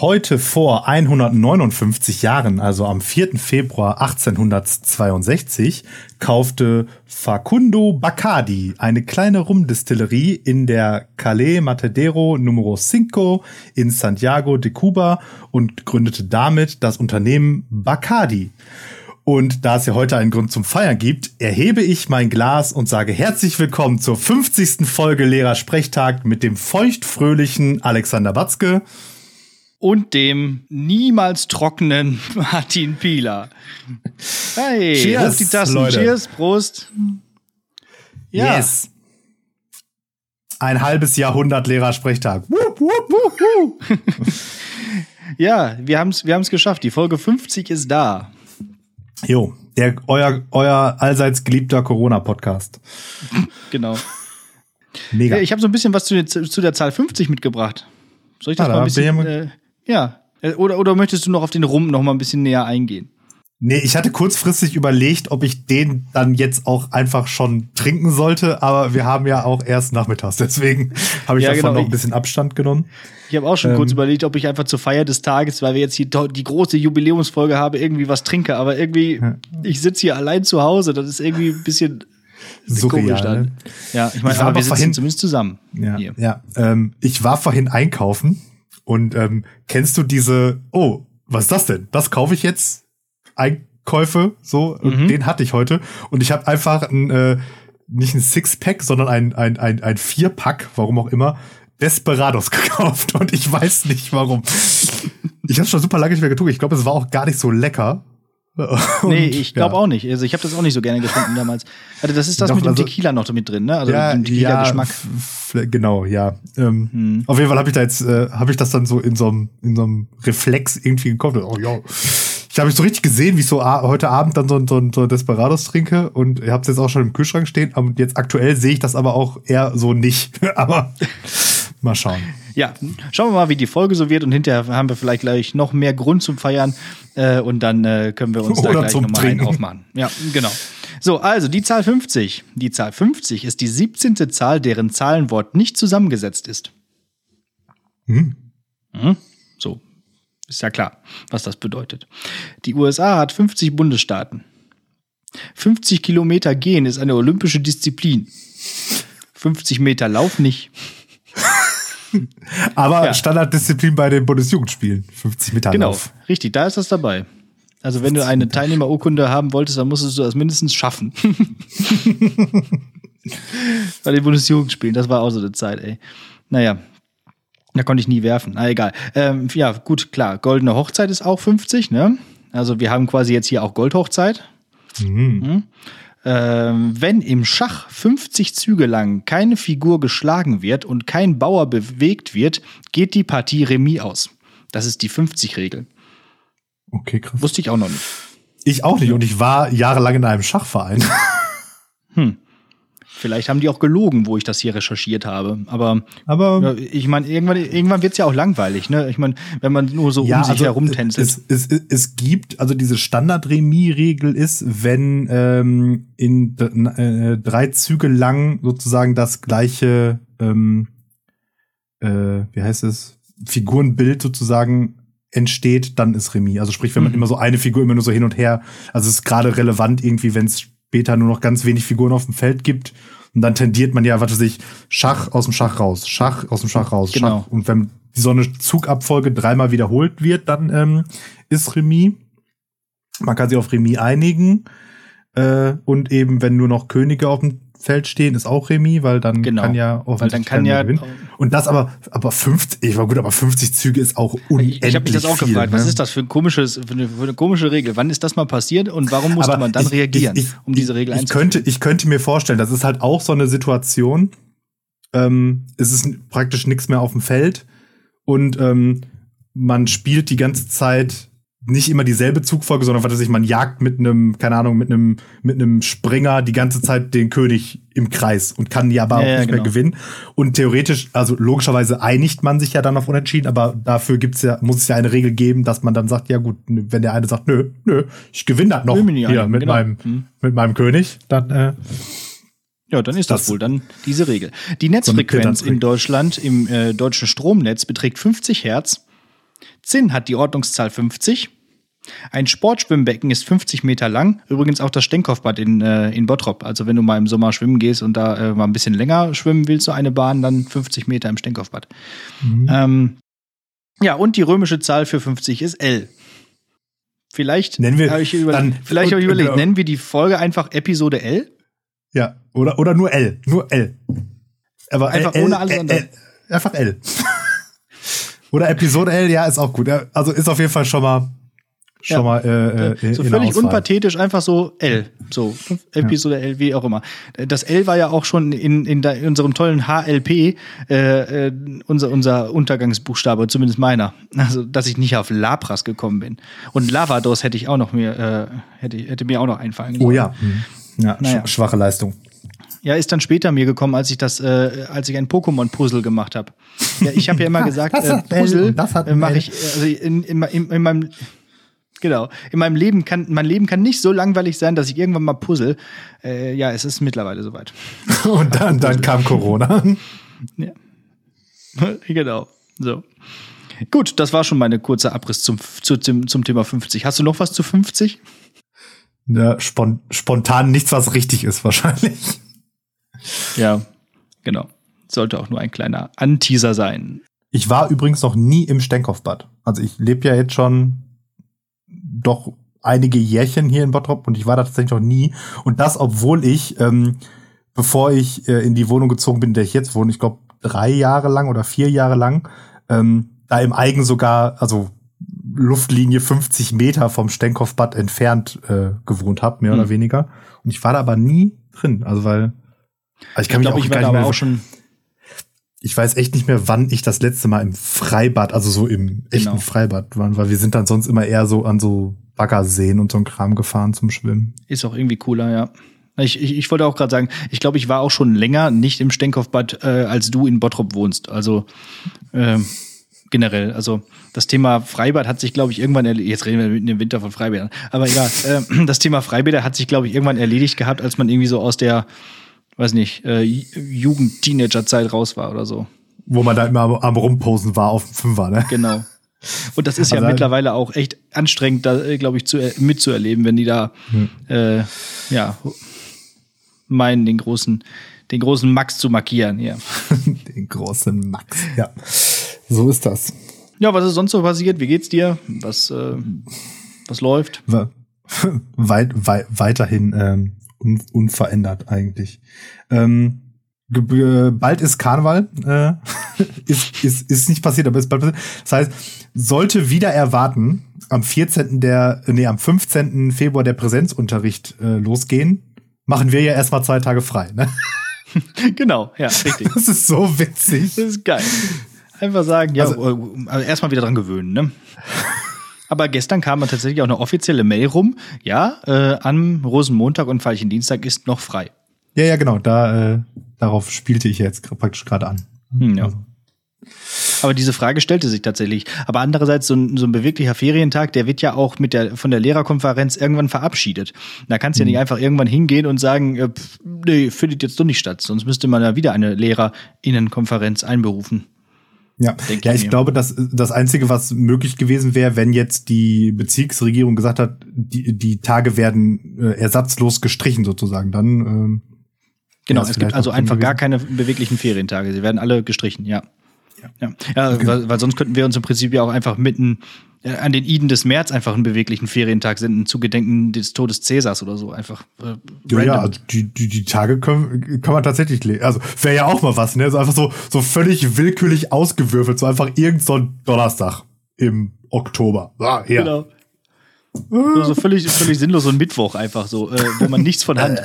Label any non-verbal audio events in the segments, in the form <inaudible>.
Heute vor 159 Jahren, also am 4. Februar 1862, kaufte Facundo Bacardi eine kleine Rumdistillerie in der Calais Matadero Numero 5 in Santiago de Cuba und gründete damit das Unternehmen Bacardi. Und da es ja heute einen Grund zum Feiern gibt, erhebe ich mein Glas und sage herzlich willkommen zur 50. Folge Lehrer-Sprechtag mit dem feuchtfröhlichen Alexander Batzke und dem niemals trockenen <laughs> Martin Pieler. Hey, Cheers, auf die Tassen. Leute. Cheers, Prost. Ja. Yes. Ein halbes Jahrhundert Lehrer-Sprechtag. <laughs> Ja, wir haben es wir haben's geschafft. Die Folge 50 ist da. Jo, der, euer, euer allseits geliebter Corona-Podcast. Genau. Mega. Ich habe so ein bisschen was zu, der- zu der Zahl 50 mitgebracht. Soll ich das Ah, mal ein bisschen. Ja. Äh, Oder, oder möchtest du noch auf den Rum noch mal ein bisschen näher eingehen? Nee, ich hatte kurzfristig überlegt, ob ich den dann jetzt auch einfach schon trinken sollte, aber wir haben ja auch erst nachmittags, deswegen habe ich Ja, davon genau. noch ein bisschen Abstand genommen. Ich habe auch schon Ähm. kurz überlegt, ob ich einfach zur Feier des Tages, weil wir jetzt die, die große Jubiläumsfolge haben, irgendwie was trinke. Aber irgendwie, ich sitze hier allein zu Hause. Das ist irgendwie ein bisschen Surreal, komisch dann. ne? Ja, ich meine, aber wir sitzen vorhin- zumindest zusammen. Ja, Hier. ja. Ähm, ich war vorhin einkaufen und ähm, kennst du diese, oh, was ist das denn? Das kaufe ich jetzt? Einkäufe, so, Mhm. den hatte ich heute. Und ich habe einfach ein, äh, nicht ein Sixpack, sondern ein, ein, ein, ein Vierpack, warum auch immer, Desperados <laughs> gekauft. Und ich weiß nicht warum. Ich habe schon super lange nicht mehr getrunken. Ich glaube, es war auch gar nicht so lecker. <laughs> Und, Nee, ich glaube ja. auch nicht. Also ich habe das auch nicht so gerne getrunken damals. Also das ist das Doch, mit dem also- Tequila noch mit drin, ne? Also ja, mit dem ja, Tequila-Geschmack. f- genau, ja. Ähm, Hm. Auf jeden Fall habe ich da jetzt, äh, habe ich das dann so in so einem in so einem Reflex irgendwie gekauft. Oh ja. Ich habe mich so richtig gesehen, wie ich so heute Abend dann so, so, so Desperados trinke und ihr habt es jetzt auch schon im Kühlschrank stehen. Und jetzt aktuell sehe ich das aber auch eher so nicht. <laughs> aber mal schauen. Ja, schauen wir mal, wie die Folge so wird und hinterher haben wir vielleicht gleich noch mehr Grund zum Feiern äh, und dann äh, können wir uns <laughs> da Oder gleich zum nochmal einen aufmachen. Ja, genau. So, also die Zahl 50. Die Zahl 50 ist die 17. Zahl, deren Zahlenwort nicht zusammengesetzt ist. Hm. Mhm. So, ist ja klar, was das bedeutet. Die USA hat 50 Bundesstaaten. 50 Kilometer gehen ist eine olympische Disziplin. 50 Meter Lauf nicht. <laughs> Aber Ja. Standarddisziplin bei den Bundesjugendspielen. 50 Meter Genau, Lauf. richtig, da ist das dabei. Also wenn du eine Teilnehmerurkunde haben wolltest, dann musstest du das mindestens schaffen. <laughs> Bei den Bundesjugendspielen, das war auch so eine Zeit, ey. Naja, da konnte ich nie werfen. Na egal. Ähm, ja, gut, klar. Goldene Hochzeit ist auch 50, ne? Also wir haben quasi jetzt hier auch Goldhochzeit. Mhm. Ähm, wenn im Schach 50 Züge lang keine Figur geschlagen wird und kein Bauer bewegt wird, geht die Partie Remis aus. Das ist die 50-Regel. Okay, krass. Wusste ich auch noch nicht. Ich auch nicht. Und ich war jahrelang in einem Schachverein. Vielleicht haben die auch gelogen, wo ich das hier recherchiert habe. Aber Aber ja, ich meine, irgendwann, irgendwann wird es ja auch langweilig. Ne? Ich meine, wenn man nur so um sich herumtänzelt. also Es, es, es gibt, also diese Standard-Remis-Regel ist, wenn ähm, in äh, drei Züge lang sozusagen das gleiche, ähm, äh, wie heißt es, Figurenbild sozusagen entsteht, dann ist Remis. Also sprich, wenn man Mhm. immer so eine Figur immer nur so hin und her, also es ist gerade relevant irgendwie, wenn es später nur noch ganz wenig Figuren auf dem Feld gibt. Und dann tendiert man ja, was weiß ich, Schach aus dem Schach raus, Schach aus dem Schach raus, Genau. Schach. Und wenn die so eine Zugabfolge dreimal wiederholt wird, dann ähm, ist Remis. Man kann sich auf Remis einigen. Äh, und eben, wenn nur noch Könige auf dem Feld stehen, ist auch Remis, weil dann Genau. kann ja Weil dann kann ja. gewinnen. Und das aber, aber 50, ich war gut, aber 50 Züge ist auch unendlich Ich habe mich das auch viel, gefragt. ne? Was ist das für, ein komisches, für, eine, für eine komische Regel? Wann ist das mal passiert und warum musste Aber man dann ich- reagieren, ich- ich- um diese Regel ich könnte, ich könnte mir vorstellen, das ist halt auch so eine Situation. Ähm, es ist praktisch nichts mehr auf dem Feld und ähm, man spielt die ganze Zeit nicht immer dieselbe Zugfolge, sondern was weiß ich, man jagt mit einem, keine Ahnung, mit einem mit einem Springer die ganze Zeit den König im Kreis und kann die aber Ja, auch nicht mehr genau. gewinnen. Und theoretisch, also logischerweise einigt man sich ja dann auf Unentschieden, aber dafür gibt's ja, muss es ja eine Regel geben, dass man dann sagt, ja gut, wenn der eine sagt, nö, nö, ich gewinne das noch hier einigen, mit genau. meinem Hm. mit meinem König, dann äh, Ja, dann ist das, Das- wohl dann diese Regel. Die Netzfrequenz in Deutschland im äh, deutschen Stromnetz beträgt 50 Hertz. Zinn hat die Ordnungszahl 50. Ein Sportschwimmbecken ist 50 Meter lang. Übrigens auch das Stenkopfbad in, äh, in Bottrop. Also wenn du mal im Sommer schwimmen gehst und da äh, mal ein bisschen länger schwimmen willst, so eine Bahn, dann 50 Meter im Stenkopfbad. Mhm. Ähm, ja, und die römische Zahl für 50 ist L. Vielleicht nennen wir, habe ich, über, dann, vielleicht hab ich überlegt, nennen wir die Folge einfach Episode L? Ja, oder, oder nur L. Nur L. Aber einfach L, ohne alles L, andere. einfach L. <laughs> oder Episode L, ja, ist auch gut. Also ist auf jeden Fall schon mal schon ja. mal äh, äh, so völlig unpathetisch einfach so L so Episode ja. L wie auch immer das L war ja auch schon in, in, in unserem tollen HLP äh, äh, unser unser Untergangsbuchstabe zumindest meiner also dass ich nicht auf Lapras gekommen bin und Lavados hätte ich auch noch mir äh, hätte hätte mir auch noch einfallen oh ja hm. ja naja. schwache Leistung ja, ist dann später mir gekommen, als ich das, äh, als ich ein Pokémon-Puzzle gemacht habe. Ja, ich habe ja immer <laughs> gesagt, äh, Puzzle äh, mache ich, also in, in, in, in meinem Genau. In meinem Leben kann, mein Leben kann nicht so langweilig sein, dass ich irgendwann mal puzzle. Äh, ja, es ist mittlerweile soweit. <laughs> Und dann, dann kam Corona. <laughs> Ja. <laughs> genau. So. Gut, das war schon meine kurze Abriss zum, zu, zum, zum Thema 50. Hast du noch was zu 50? Ja, spon spontan nichts, was richtig ist, wahrscheinlich. Ja, genau. Sollte auch nur ein kleiner Anteaser sein. Ich war übrigens noch nie im Stenkopfbad. Also ich lebe ja jetzt schon doch einige Jährchen hier in Bottrop und ich war da tatsächlich noch nie. Und das, obwohl ich, ähm, bevor ich äh, in die Wohnung gezogen bin, in der ich jetzt wohne, ich glaube drei Jahre lang oder vier Jahre lang, ähm, da im Eigen sogar, also Luftlinie 50 Meter vom Stenkopfbad entfernt äh, gewohnt habe, mehr mhm. oder weniger. Und ich war da aber nie drin, also weil also ich kann ich mich glaub, auch ich gar nicht mehr auch schon ich weiß echt nicht mehr, wann ich das letzte Mal im Freibad, also so im echten genau. Freibad war, weil wir sind dann sonst immer eher so an so Baggerseen und so ein Kram gefahren zum Schwimmen. Ist auch irgendwie cooler, ja. Ich, ich, ich wollte auch gerade sagen, ich glaube, ich war auch schon länger nicht im Stenkopfbad, äh, als du in Bottrop wohnst. Also äh, generell. Also das Thema Freibad hat sich, glaube ich, irgendwann erledigt. Jetzt reden wir mitten im Winter von Freibädern. Aber egal. äh, das Thema Freibäder hat sich, glaube ich, irgendwann erledigt gehabt, als man irgendwie so aus der weiß nicht, äh, Jugend-Teenager-Zeit raus war oder so. Wo man da immer am, am Rumposen war auf dem Fünfer, ne? Genau. Und das ist ja also, mittlerweile auch echt anstrengend, da, äh, glaube ich, zu, mitzuerleben, wenn die da, hm. äh, ja, meinen, den großen, den großen Max zu markieren, ja. <laughs> den großen Max, ja. So ist das. Ja, was ist sonst so passiert? Wie geht's dir? Was, äh, was läuft? Weit, <laughs> weit, weiterhin ähm, un unverändert eigentlich. Ähm, bald ist Karneval, äh, <laughs> ist, ist, ist nicht passiert, aber ist bald passiert. Das heißt, sollte wieder erwarten, am 14. der, nee, am 15. Februar der Präsenzunterricht äh, losgehen, machen wir ja erstmal zwei Tage frei, ne? <laughs> genau, ja, richtig. Das ist so witzig. Das ist geil. Einfach sagen, ja, also, also erstmal wieder dran gewöhnen, ne? <laughs> Aber gestern kam dann tatsächlich auch eine offizielle Mail rum. Ja, äh, am Rosenmontag und Veilchendienstag ist noch frei. Ja, ja, genau. Da, äh, darauf spielte ich jetzt praktisch gerade an. Hm, ja. Also. Aber diese Frage stellte sich tatsächlich. Aber andererseits, so ein, so ein beweglicher Ferientag, der wird ja auch mit der, von der Lehrerkonferenz irgendwann verabschiedet. Da kannst du ja nicht hm. einfach irgendwann hingehen und sagen, äh, pff, nee, findet jetzt doch nicht statt. Sonst müsste man ja wieder eine Lehrerinnenkonferenz einberufen. Ja, ja ich, ich glaube, dass das Einzige, was möglich gewesen wäre, wenn jetzt die Bezirksregierung gesagt hat, die, die Tage werden äh, ersatzlos gestrichen sozusagen, dann. Ähm, genau, es gibt also einfach gar keine beweglichen Ferientage. Sie werden alle gestrichen, ja. Ja, ja. ja weil, weil sonst könnten wir uns im Prinzip ja auch einfach mitten äh, an den Iden des März einfach einen beweglichen Ferientag senden, zu Gedenken des Todes Cäsars oder so, einfach. Äh, ja, ja, also die, die, die Tage können, kann man tatsächlich lesen. Also wäre ja auch mal was, ne? So einfach so, so völlig willkürlich ausgewürfelt, so einfach irgend so ein Donnerstag im Oktober. Ah, ja. Genau. So, so völlig, völlig sinnlos, so ein Mittwoch einfach so, äh, wo man nichts von <laughs> Hand.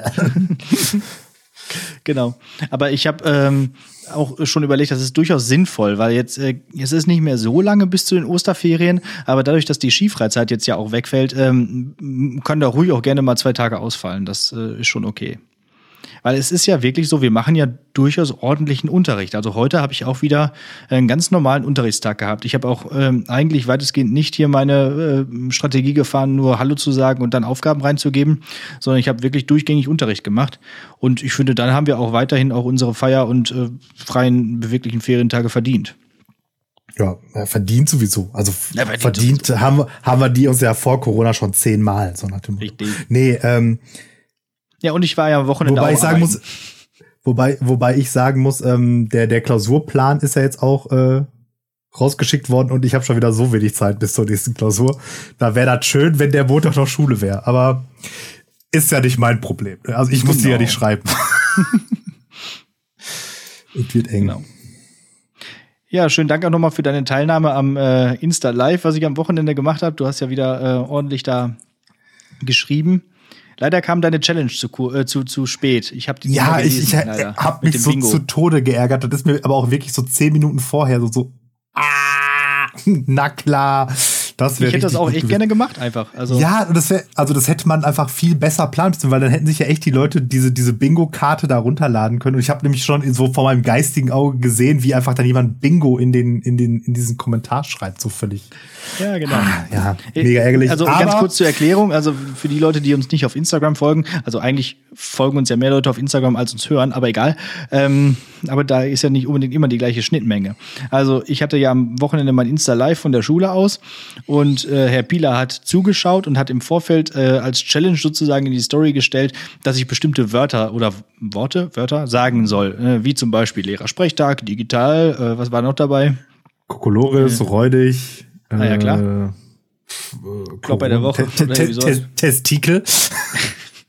genau. Aber ich habe ähm, auch schon überlegt, das ist durchaus sinnvoll, weil jetzt äh, es ist nicht mehr so lange bis zu den Osterferien, aber dadurch, dass die Skifreizeit jetzt ja auch wegfällt, ähm, kann da ruhig auch gerne mal zwei Tage ausfallen. Das äh, ist schon okay. Weil es ist ja wirklich so, wir machen ja durchaus ordentlichen Unterricht. Also heute habe ich auch wieder einen ganz normalen Unterrichtstag gehabt. Ich habe auch ähm, eigentlich weitestgehend nicht hier meine äh, Strategie gefahren, nur Hallo zu sagen und dann Aufgaben reinzugeben, sondern ich habe wirklich durchgängig Unterricht gemacht. Und ich finde, dann haben wir auch weiterhin auch unsere Feier- und äh, freien beweglichen Ferientage verdient. Ja, er verdient sowieso. Also Er verdient verdient, haben, haben wir die uns ja vor Corona schon zehnmal. So nach dem. Richtig. Nee, ähm, Ja, und ich war ja am Wochenende wobei auch ich sagen arbeiten. muss, wobei, wobei ich sagen muss, ähm, der, der Klausurplan ist ja jetzt auch äh, rausgeschickt worden und ich habe schon wieder so wenig Zeit bis zur nächsten Klausur. Da wäre das schön, wenn der Montag noch Schule wäre. Aber ist ja nicht mein Problem. Also ich muss die ja Genau. nicht schreiben. <laughs> Es wird eng. Genau. Ja, schönen Dank auch nochmal für deine Teilnahme am äh, Insta Live, was ich am Wochenende gemacht habe. Du hast ja wieder äh, ordentlich da geschrieben. Leider kam deine Challenge zu, äh, zu, zu spät. Ich habe die nicht Ja, mehr ich, gelesen, ich leider, habe mit mich so Bingo. zu Tode geärgert. Das ist mir aber auch wirklich so zehn Minuten vorher so, so ah, <laughs> na klar. Das wäre Ich hätte das auch echt gerne gemacht, einfach. Also, Ja, das wäre, also das hätte man einfach viel besser planen müssen, weil dann hätten sich ja echt die Leute diese, diese Bingo-Karte da runterladen können. Und ich habe nämlich schon so vor meinem geistigen Auge gesehen, wie einfach dann jemand Bingo in den, in den, in diesen Kommentar schreibt, so völlig. ja genau. Ja, mega ärgerlich. Also aber, ganz kurz zur Erklärung, also für die Leute, die uns nicht auf Instagram folgen, also eigentlich folgen uns ja mehr Leute auf Instagram als uns hören, aber egal. Ähm, aber da ist ja nicht unbedingt immer die gleiche Schnittmenge. Also ich hatte ja am Wochenende mein Insta Live von der Schule aus und äh, Herr Pieler hat zugeschaut und hat im Vorfeld äh, als Challenge sozusagen in die Story gestellt, dass ich bestimmte Wörter oder Worte, Wörter sagen soll, äh, wie zum Beispiel Lehrersprechtag, digital, äh, was war noch dabei? Kokolores, räudig. Ah, ja, klar. Äh, Klopp bei der Woche Testikel. <laughs>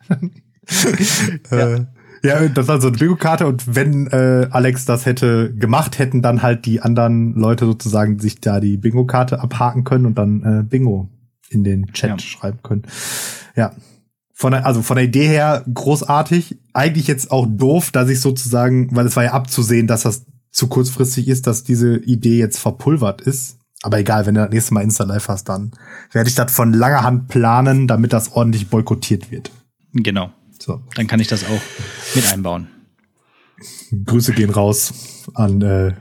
<laughs> äh, ja, das war so eine Bingo-Karte und wenn äh, Alex das hätte gemacht, hätten dann halt die anderen Leute sozusagen sich da die Bingo-Karte abhaken können und dann äh, Bingo in den Chat Ja. schreiben können. Ja. Von der, also von der Idee her großartig. Eigentlich jetzt auch doof, dass ich sozusagen, weil es war ja abzusehen, dass das zu kurzfristig ist, dass diese Idee jetzt verpulvert ist. Aber egal, wenn du das nächste Mal Insta Live hast, dann werde ich das von langer Hand planen, damit das ordentlich boykottiert wird. Genau. So. Dann kann ich das auch mit einbauen. Grüße gehen raus an äh,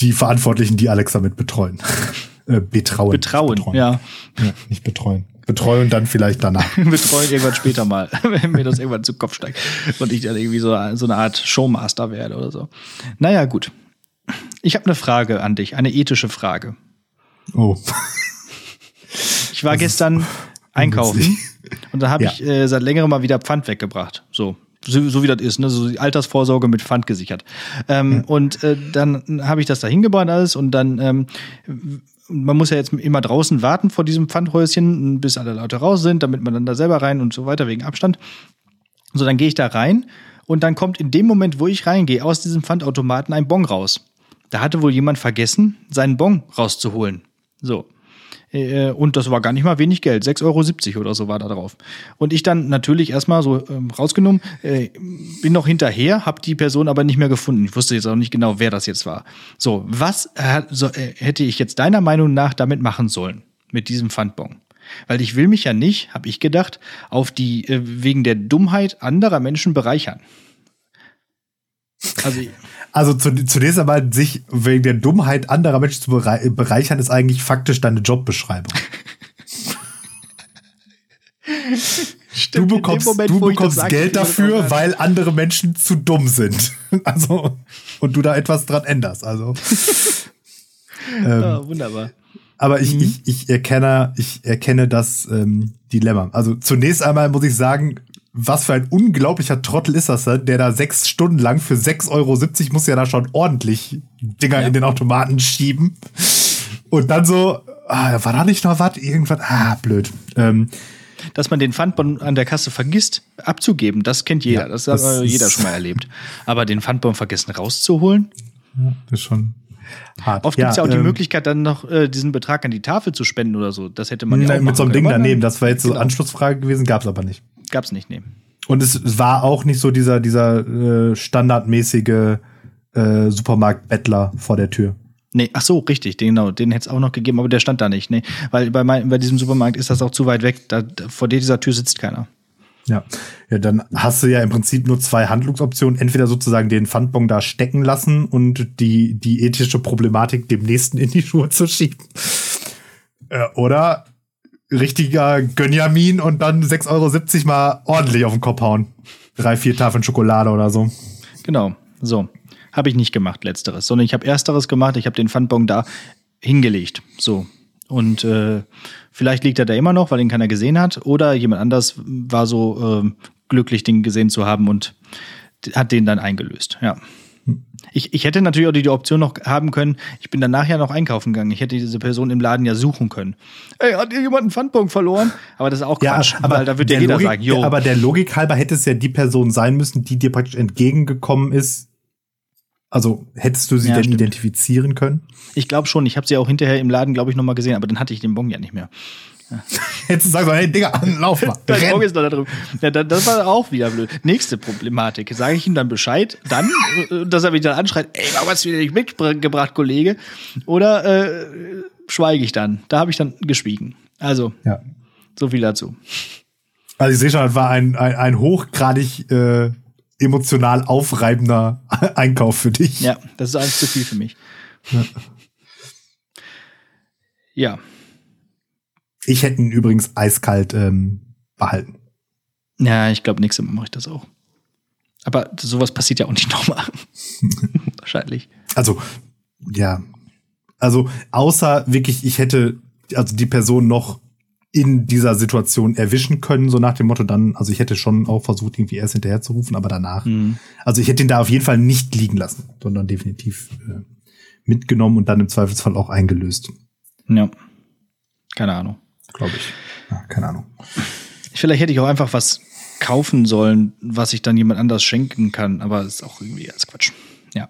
die Verantwortlichen, die Alex damit betreuen. <laughs> äh, betrauen. Betrauen, Betreuen. ja. ja. Nicht betreuen. Betreuen dann vielleicht danach. <laughs> Betreuen irgendwann später mal, <laughs> wenn mir das irgendwann zu Kopf steigt und ich dann irgendwie so, so eine Art Showmaster werde oder so. Naja, gut. Ich habe eine Frage an dich, eine ethische Frage. Oh. Ich war gestern einkaufen ungünstig. Und da habe Ja. ich äh, seit längerem mal wieder Pfand weggebracht. So. So, so wie das ist, ne? so die Altersvorsorge mit Pfand gesichert. Ähm, Und äh, dann habe ich das da hingebracht alles und dann, ähm, man muss ja jetzt immer draußen warten vor diesem Pfandhäuschen, bis alle Leute raus sind, damit man dann da selber rein und so weiter wegen Abstand. So, dann gehe ich da rein und dann kommt in dem Moment, wo ich reingehe, aus diesem Pfandautomaten ein Bon raus. Da hatte wohl jemand vergessen, seinen Bon rauszuholen. So. Äh, Und das war gar nicht mal wenig Geld. 6,70 Euro oder so war da drauf. Und ich dann natürlich erstmal so ähm, rausgenommen, äh, bin noch hinterher, habe die Person aber nicht mehr gefunden. Ich wusste jetzt auch nicht genau, wer das jetzt war. So, was äh, so, äh, hätte ich jetzt deiner Meinung nach damit machen sollen? Mit diesem Pfandbon? Weil ich will mich ja nicht, habe ich gedacht, auf die äh, wegen der Dummheit anderer Menschen bereichern. Also Also zu, zunächst einmal sich wegen der Dummheit anderer Menschen zu berei bereichern, ist eigentlich faktisch deine Jobbeschreibung. <laughs> du bekommst, du bekommst Geld dafür, weil andere Menschen zu dumm sind. <laughs> Also, und du da etwas dran änderst. Also. <laughs> ähm, Ja, wunderbar. aber Mhm. ich, ich, ich erkenne, ich erkenne das ähm, Dilemma. Also zunächst einmal muss ich sagen, was für ein unglaublicher Trottel ist das, denn, der da sechs Stunden lang für 6,70 Euro muss ja da schon ordentlich Dinger Ja. in den Automaten schieben. Und dann so, ah, war da nicht noch was? Irgendwas, ah, blöd. Ähm, Dass man den Pfandbon an der Kasse vergisst, abzugeben, das kennt jeder. Ja, das hat das äh, jeder schon mal erlebt. Aber den Pfandbon vergessen rauszuholen? das ist schon hart. Oft gibt's ja auch die ähm, Möglichkeit, dann noch äh, diesen Betrag an die Tafel zu spenden oder so. Das hätte man ja auch mit so einem Ding daneben, das war jetzt so Genau. Anschlussfrage gewesen, gab's aber nicht. Gab's nicht, nee. Und es war auch nicht so dieser, dieser äh, standardmäßige äh, Supermarkt-Bettler vor der Tür. Nee, ach so, richtig, den, genau, den hätte es auch noch gegeben, aber der stand da nicht, nee. Weil bei, mein, bei diesem Supermarkt ist das auch zu weit weg. Da, vor dieser Tür sitzt keiner. Ja. ja, dann hast du ja im Prinzip nur zwei Handlungsoptionen. Entweder sozusagen den Pfandbon da stecken lassen und die, die ethische Problematik dem Nächsten in die Schuhe zu schieben. Äh, oder richtiger Gönjamin und dann 6,70 Euro mal ordentlich auf den Kopf hauen. Drei, vier Tafeln Schokolade oder so. Genau, so. Habe ich nicht gemacht, letzteres, sondern ich habe ersteres gemacht. Ich habe den Pfandbon da hingelegt. So. Und äh, vielleicht liegt er da immer noch, weil ihn keiner gesehen hat. Oder jemand anders war so äh, glücklich, den gesehen zu haben und hat den dann eingelöst. Ja. Ich, ich hätte natürlich auch die, die Option noch haben können, ich bin danach ja noch einkaufen gegangen. Ich hätte diese Person im Laden ja suchen können. Ey, hat ihr jemand einen Pfandbon verloren? Aber das ist auch Quatsch, ja, aber weil da wird ja der jeder Logik, sagen, jo. Aber der Logik halber hätte es ja die Person sein müssen, die dir praktisch entgegengekommen ist. Also hättest du sie Ja, denn stimmt. identifizieren können? Ich glaube schon, ich habe sie auch hinterher im Laden, glaube ich, noch mal gesehen, aber dann hatte ich den Bon ja nicht mehr. <laughs> Hättest du sagen sollen, hey Digga, lauf mal. Dein ist noch da drin. Ja, da- das war auch wieder blöd. Nächste Problematik. Sage ich ihm dann Bescheid, dann, äh, dass er mich dann anschreit, ey, warum hast du wieder nicht mitgebracht, Kollege? Oder äh, schweige ich dann? Da habe ich dann geschwiegen. Also, Ja. so viel dazu. Also ich sehe schon, das war ein, ein, ein hochgradig äh, emotional aufreibender <laughs> Einkauf für dich. Ja, das ist alles zu viel für mich. Ja, Ich hätte ihn übrigens eiskalt ähm, behalten. ja, ich glaube, nächstes Mal mache ich das auch. Aber sowas passiert ja auch nicht <laughs> nochmal. <laughs> Wahrscheinlich. Also, ja. Also, außer wirklich, ich hätte also die Person noch in dieser Situation erwischen können, so nach dem Motto dann, also ich hätte schon auch versucht, irgendwie erst hinterher zu rufen, aber danach. Mhm. Also ich hätte ihn da auf jeden Fall nicht liegen lassen, sondern definitiv äh, mitgenommen und dann im Zweifelsfall auch eingelöst, Ja. Keine Ahnung. Glaube ich. Ja, keine Ahnung. Vielleicht hätte ich auch einfach was kaufen sollen, was ich dann jemand anders schenken kann, aber ist auch irgendwie als Quatsch. Ja.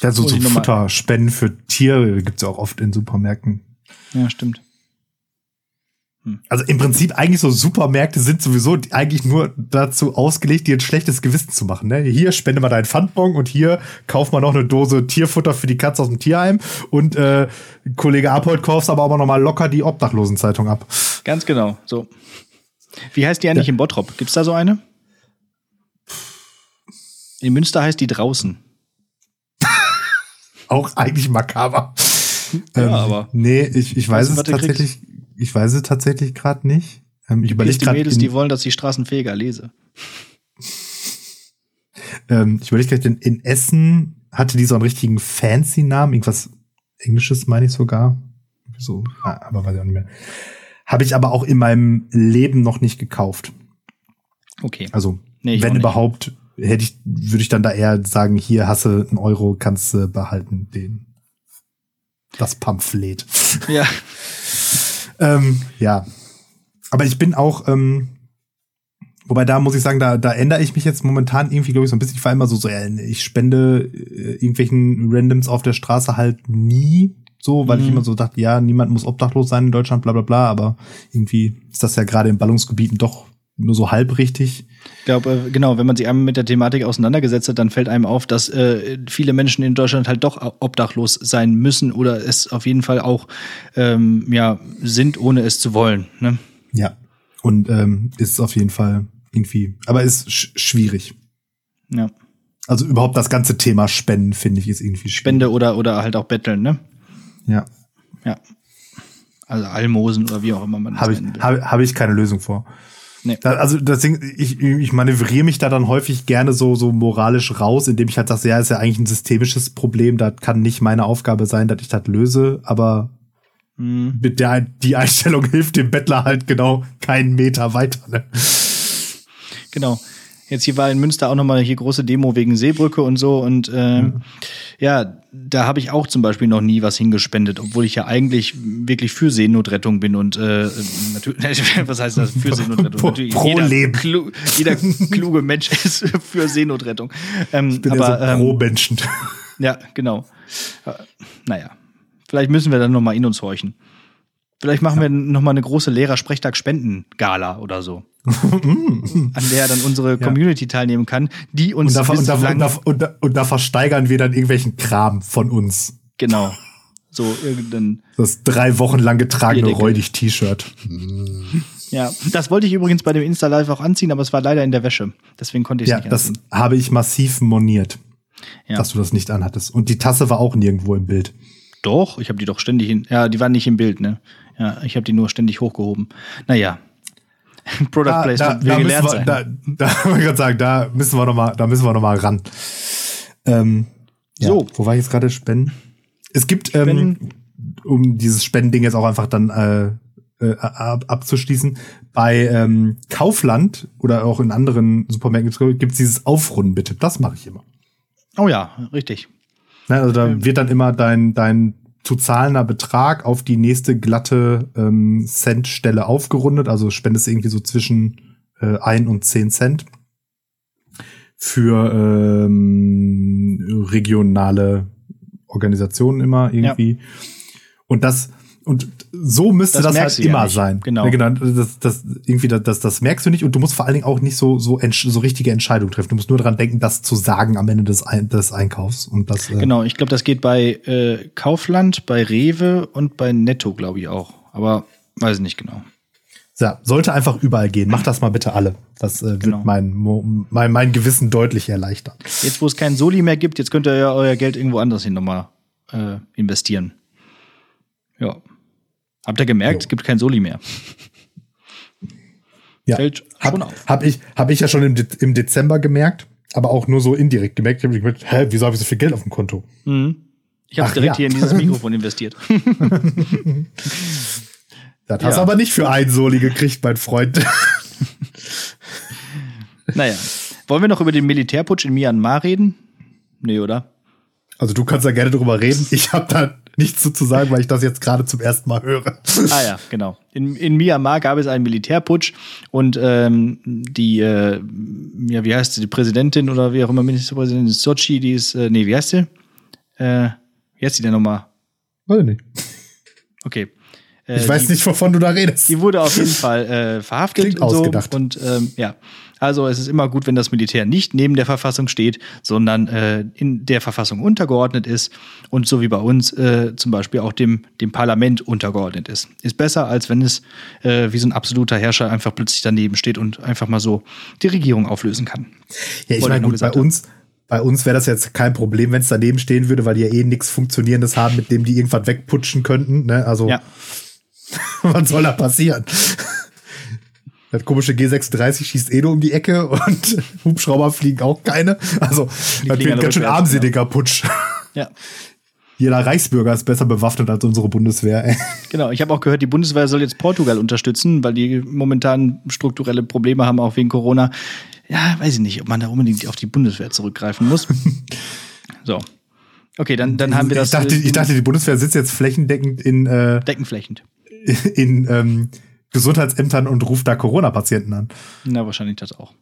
Ja, so, so Futterspenden für Tiere gibt's ja auch oft in Supermärkten. Ja, stimmt. Also im Prinzip eigentlich so Supermärkte sind sowieso eigentlich nur dazu ausgelegt, dir ein schlechtes Gewissen zu machen. Ne? Hier spende mal deinen Pfandbon und hier kauf mal noch eine Dose Tierfutter für die Katze aus dem Tierheim und äh, Kollege Abhold kaufst aber auch noch mal locker die Obdachlosenzeitung ab. Ganz genau. So. Wie heißt die eigentlich in Bottrop? Gibt's da so eine? In Münster heißt die draußen. <laughs> Auch eigentlich makaber. Ja, aber- Nee, ich, ich weiß es tatsächlich, ich weiß es tatsächlich gerade nicht. Ähm, ich überlege die gerade Mädels, die wollen, dass ich Straßenfeger lese. ähm, ich überlege gerade, in, in Essen hatte die so einen richtigen fancy Namen, irgendwas Englisches meine ich sogar. So, ah, aber weiß ich auch nicht mehr. Habe ich aber auch in meinem Leben noch nicht gekauft. Okay. Also, Nee, wenn überhaupt, hätte ich, würde ich dann da eher sagen, hier hasse einen Euro, kannst du behalten, den. Das Pamphlet. Ja. <laughs> Ähm, ja. Aber ich bin auch, ähm, wobei da muss ich sagen, da, da ändere ich mich jetzt momentan irgendwie, glaube ich, so ein bisschen. Ich war immer so, so, ja, ich spende äh, irgendwelchen Randoms auf der Straße halt nie so, weil ich Mhm. immer so dachte, ja, niemand muss obdachlos sein in Deutschland, bla bla bla, aber irgendwie ist das ja gerade in Ballungsgebieten doch nur so halb richtig. Ich glaube, äh, genau, wenn man sich einmal mit der Thematik auseinandergesetzt hat, dann fällt einem auf, dass äh, viele Menschen in Deutschland halt doch obdachlos sein müssen oder es auf jeden Fall auch ähm, ja, sind, ohne es zu wollen. Ne? Ja. Und ähm, ist auf jeden Fall irgendwie, aber ist sch schwierig. Ja. Also überhaupt das ganze Thema Spenden, finde ich, ist irgendwie schwierig. Spende oder, oder halt auch betteln, ne? Ja. Ja. Also Almosen oder wie auch immer man das Habe ich, hab, hab ich keine Lösung vor. Nee. Da, also deswegen, ich, ich manövriere mich da dann häufig gerne so, so moralisch raus, indem ich halt sage, ja, ist ja eigentlich ein systemisches Problem, das kann nicht meine Aufgabe sein, dass ich das löse, aber Mhm. mit der die Einstellung <laughs> hilft dem Bettler halt genau keinen Meter weiter. Ne? Genau. Jetzt hier war in Münster auch nochmal hier große Demo wegen Seebrücke und so. Und ähm, ja, da habe ich auch zum Beispiel noch nie was hingespendet, obwohl ich ja eigentlich wirklich für Seenotrettung bin und äh, natürlich, <laughs> was heißt das für Seenotrettung? Pro- natürlich, pro jeder, Leben. Klu, jeder kluge Mensch <laughs> ist für Seenotrettung. Ähm, Bin aber ja so pro ähm, Menschen. ja, genau. Äh, Naja, vielleicht müssen wir dann noch mal in uns horchen. Vielleicht machen wir noch mal eine große Lehrer-Sprechtag-Spenden-Gala oder so. <laughs> an der dann unsere Community teilnehmen kann, die uns Und da, und, da, und, da, und, da, und da versteigern wir dann irgendwelchen Kram von uns. genau so irgendein Das drei Wochen lang getragene. Räudig-T-Shirt. ja das wollte ich übrigens bei dem Insta Live auch anziehen, aber es war leider in der Wäsche, deswegen konnte ich es Ja, nicht das anziehen. habe ich massiv moniert, Ja. dass du das nicht anhattest. Und die Tasse war auch nirgendwo im Bild. Doch, ich habe die doch ständig in, ja, die waren nicht im Bild, ne? Ja, ich habe die nur ständig hochgehoben. Naja. <laughs> Product Da, Placement da, will da, müssen gelernt wir, sein. da, da <laughs> wollte ich gerade sagen, da müssen wir noch mal, da müssen wir noch mal ran. Ähm, ja, So. Wo war ich jetzt gerade? Spenden? Es gibt, ähm, um dieses Spendending jetzt auch einfach dann äh, äh, ab, abzuschließen, bei ähm, Kaufland oder auch in anderen Supermärkten gibt es dieses Aufrunden bitte. Das mache ich immer. Oh ja, richtig. Ne, also da wird dann immer dein, dein zu zahlender Betrag auf die nächste glatte ähm, Centstelle aufgerundet. Also spendest irgendwie so zwischen äh, 1 und 10 Cent für ähm, regionale Organisationen immer irgendwie. Und das und so müsste Das das, halt ja immer nicht. sein. Genau. Ja, genau. Das, das, irgendwie, das, das, merkst du nicht und du musst vor allen Dingen auch nicht so, so, so richtige Entscheidungen treffen. Du musst nur dran denken, das zu sagen am Ende des, Ein des Einkaufs. Und das, äh, Genau, ich glaube, das geht bei äh, Kaufland, bei Rewe und bei Netto, glaube ich auch. Aber weiß ich nicht genau. Ja, sollte einfach überall gehen. Macht das mal bitte alle. Das äh, Genau. wird mein, Mo- mein, mein Gewissen deutlich erleichtern. Jetzt, wo es keinen Soli mehr gibt, jetzt könnt ihr ja euer Geld irgendwo anders hin nochmal äh, investieren. Ja. Habt ihr gemerkt, Jo. es gibt kein Soli mehr. Ja. Fällt schon Hab, auf. hab, ich, hab ich ja schon im, De im Dezember gemerkt, aber auch nur so indirekt gemerkt. Ich habe gemerkt, hä, wieso habe ich so viel Geld auf dem Konto? Mhm. Ich habe direkt ja. hier in dieses Mikrofon investiert. <laughs> Das hast Ja. du aber nicht für einen Soli gekriegt, mein Freund. <laughs> naja. Wollen wir noch über den Militärputsch in Myanmar reden? Nee, oder? Also du kannst da gerne drüber reden. Ich habe da nichts zu zu sagen, weil ich das jetzt gerade zum ersten Mal höre. Ah ja, genau. In, in Myanmar gab es einen Militärputsch und ähm, die, äh, ja, wie heißt sie, die Präsidentin oder wie auch immer Ministerpräsidentin Sochi, die ist, äh, nee, wie heißt sie? Äh, wie heißt sie denn nochmal? Weiß ich nicht. Okay. Äh, Ich weiß die, nicht, wovon du da redest. Die wurde auf jeden Fall äh, verhaftet Klingt und so. ausgedacht. Und ähm, ja, also es ist immer gut, wenn das Militär nicht neben der Verfassung steht, sondern äh, in der Verfassung untergeordnet ist und so wie bei uns äh, zum Beispiel auch dem, dem Parlament untergeordnet ist. Ist besser, als wenn es äh, wie so ein absoluter Herrscher einfach plötzlich daneben steht und einfach mal so die Regierung auflösen kann. Ja, ich Wollte meine, gut, bei uns, bei uns wäre das jetzt kein Problem, wenn es daneben stehen würde, weil die ja eh nichts Funktionierendes haben, mit dem die irgendwas wegputschen könnten. Ne? Also, Ja. <laughs> was soll da passieren? Das komische G36 schießt eh nur um die Ecke <laughs> und Hubschrauber fliegen auch keine. Also, wird ein ganz schön armseliger Putsch. Ja. Jeder Reichsbürger ist besser bewaffnet als unsere Bundeswehr. ey. Genau, ich habe auch gehört, die Bundeswehr soll jetzt Portugal unterstützen, weil die momentan strukturelle Probleme haben, auch wegen Corona. Ja, weiß ich nicht, ob man da unbedingt auf die Bundeswehr zurückgreifen muss. <laughs> so. Okay, dann, dann haben wir das ich, dachte, äh, ich dachte, die Bundeswehr sitzt jetzt flächendeckend in, äh, deckenflächend. <laughs> in ähm, Gesundheitsämtern und ruft da Corona-Patienten an. Na, wahrscheinlich das auch.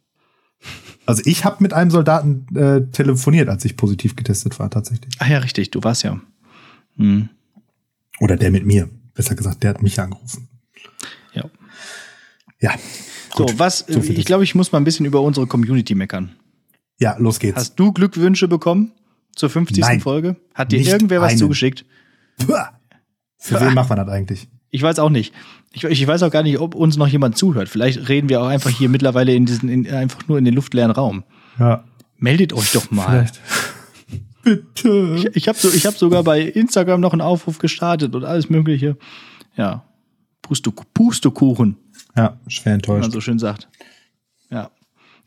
Also ich habe mit einem Soldaten äh, telefoniert, als ich positiv getestet war, tatsächlich. Ach ja, richtig, du warst ja. Hm, Oder der mit mir. Besser gesagt, der hat mich angerufen. ja. Ja. So, gut. was, So ich glaube, ich muss mal ein bisschen über unsere Community meckern. Ja, los geht's. Hast du Glückwünsche bekommen zur 50. Nein, Folge? Hat dir irgendwer was einen. zugeschickt? Puh. Für wen macht man das eigentlich? Ich weiß auch nicht. Ich, ich weiß auch gar nicht, ob uns noch jemand zuhört. Vielleicht reden wir auch einfach hier mittlerweile in diesen, in, einfach nur in den luftleeren Raum. Ja. Meldet euch doch mal. Vielleicht. <laughs> Bitte. Ich, ich habe so, ich hab sogar bei Instagram noch einen Aufruf gestartet und alles Mögliche. Ja. Pustekuchen, Ja, schwer wie man enttäuscht. so schön sagt. Ja.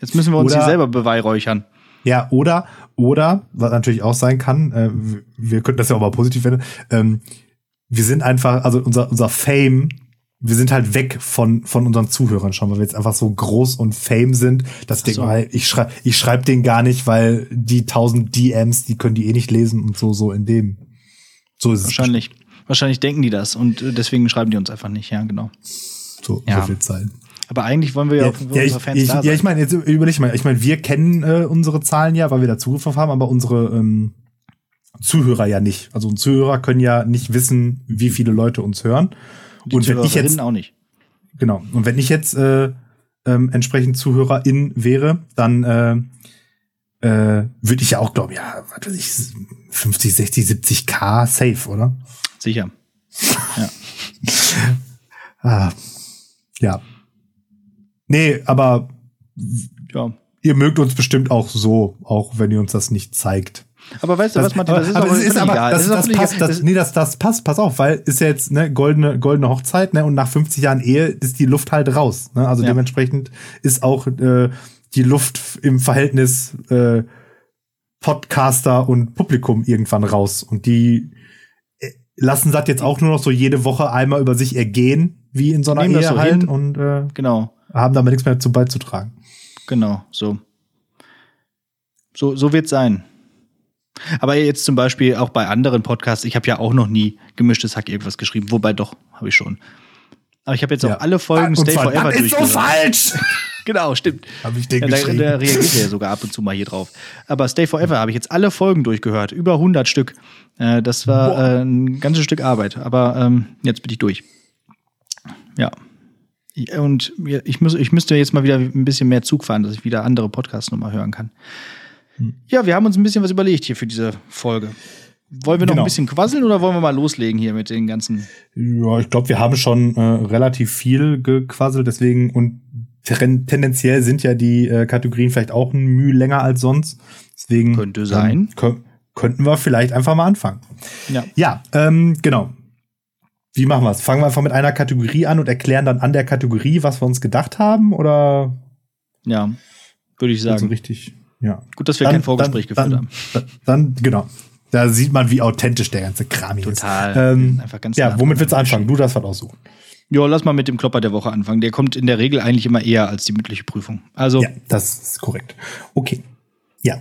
Jetzt müssen wir uns Oder- hier selber beweihräuchern. Ja, oder, oder, was natürlich auch sein kann, äh, wir könnten das ja auch mal positiv wenden, ähm, wir sind einfach, also unser, unser Fame, wir sind halt weg von, von unseren Zuhörern schon, weil wir jetzt einfach so groß und Fame sind, dass ich so. denke mal, ich schreibe ich schreib den gar nicht, weil die tausend DMs, die können die eh nicht lesen und so, so in dem. So ist Wahrscheinlich. Wahrscheinlich denken die das und äh, deswegen schreiben die uns einfach nicht. Ja, genau. es so, Ja. so viel Zeit. Aber eigentlich wollen wir ja, Ja, auch ja, ich, unsere Fans ich, da ja, sein. ich meine, jetzt überleg mal, ich meine, wir kennen äh, unsere Zahlen ja, weil wir da Zugriff haben, aber unsere ähm, Zuhörer ja nicht. Also unsere Zuhörer können ja nicht wissen, wie viele Leute uns hören. Die und wenn ich jetzt, auch nicht. genau, und wenn ich jetzt äh, ähm, entsprechend Zuhörerin wäre, dann äh, äh, würde ich ja auch glauben, ja, was weiß ich, 50, 60, 70 K safe, oder? Sicher. Ja. <laughs> Ah, ja. Nee, aber ja. ihr mögt uns bestimmt auch so, auch wenn ihr uns das nicht zeigt. Aber weißt du was, Martin, das ist aber auch es ist aber, egal. das, das völlig passt, das, nee, das, das passt, pass auf, weil ist ja jetzt ne goldene, goldene Hochzeit, ne, und nach 50 Jahren Ehe ist die Luft halt raus, ne, also Ja. dementsprechend ist auch äh, die Luft im Verhältnis äh, Podcaster und Publikum irgendwann raus. Und die äh, lassen das jetzt auch nur noch so jede Woche einmal über sich ergehen, wie in so einer Nehmen Ehe das so halt, und äh, Genau, haben damit nichts mehr zu beizutragen. genau, so. So, so wird sein. Aber jetzt zum Beispiel auch bei anderen Podcasts, ich habe ja auch noch nie gemischtes Hack irgendwas geschrieben, wobei doch, habe ich schon. Aber ich habe jetzt Ja. auch alle Folgen Und Stay Forever das ist so durchgehört. falsch! <laughs> Genau, stimmt. Habe ich den Ja, da, geschrieben. da reagiert er ja sogar ab und zu mal hier drauf. Aber Stay Forever habe ich jetzt alle Folgen durchgehört, über 100 Stück. Äh, das war Boah. äh, ein ganzes Stück Arbeit, aber ähm, jetzt bin ich durch. Ja. Und ich, muss, ich müsste jetzt mal wieder ein bisschen mehr Zug fahren, dass ich wieder andere Podcasts nochmal hören kann. Hm. Ja, wir haben uns ein bisschen was überlegt hier für diese Folge. Wollen wir noch Genau. ein bisschen quasseln oder wollen wir mal loslegen hier mit den ganzen Ja, ich glaube, wir haben schon äh, relativ viel gequasselt, deswegen und ten tendenziell sind ja die äh, Kategorien vielleicht auch ein Mühe länger als sonst. Deswegen Könnte sein. Kö könnten wir vielleicht einfach mal anfangen. Ja. Ja, ähm, genau. Wie machen wir es? Fangen wir einfach mit einer Kategorie an und erklären dann an der Kategorie, was wir uns gedacht haben, oder Ja, würde ich sagen. richtig? Ja. Gut, dass wir kein Vorgespräch geführt dann, haben. Dann, dann, genau. Da sieht man, wie authentisch der ganze Kram hier Total. ist. Ähm, Einfach ganz ja, womit willst du anfangen? Du darfst was aussuchen. Ja, lass mal mit dem Klopper der Woche anfangen. Der kommt in der Regel eigentlich immer eher als die mündliche Prüfung. Also, Ja, das ist korrekt. Okay. Ja.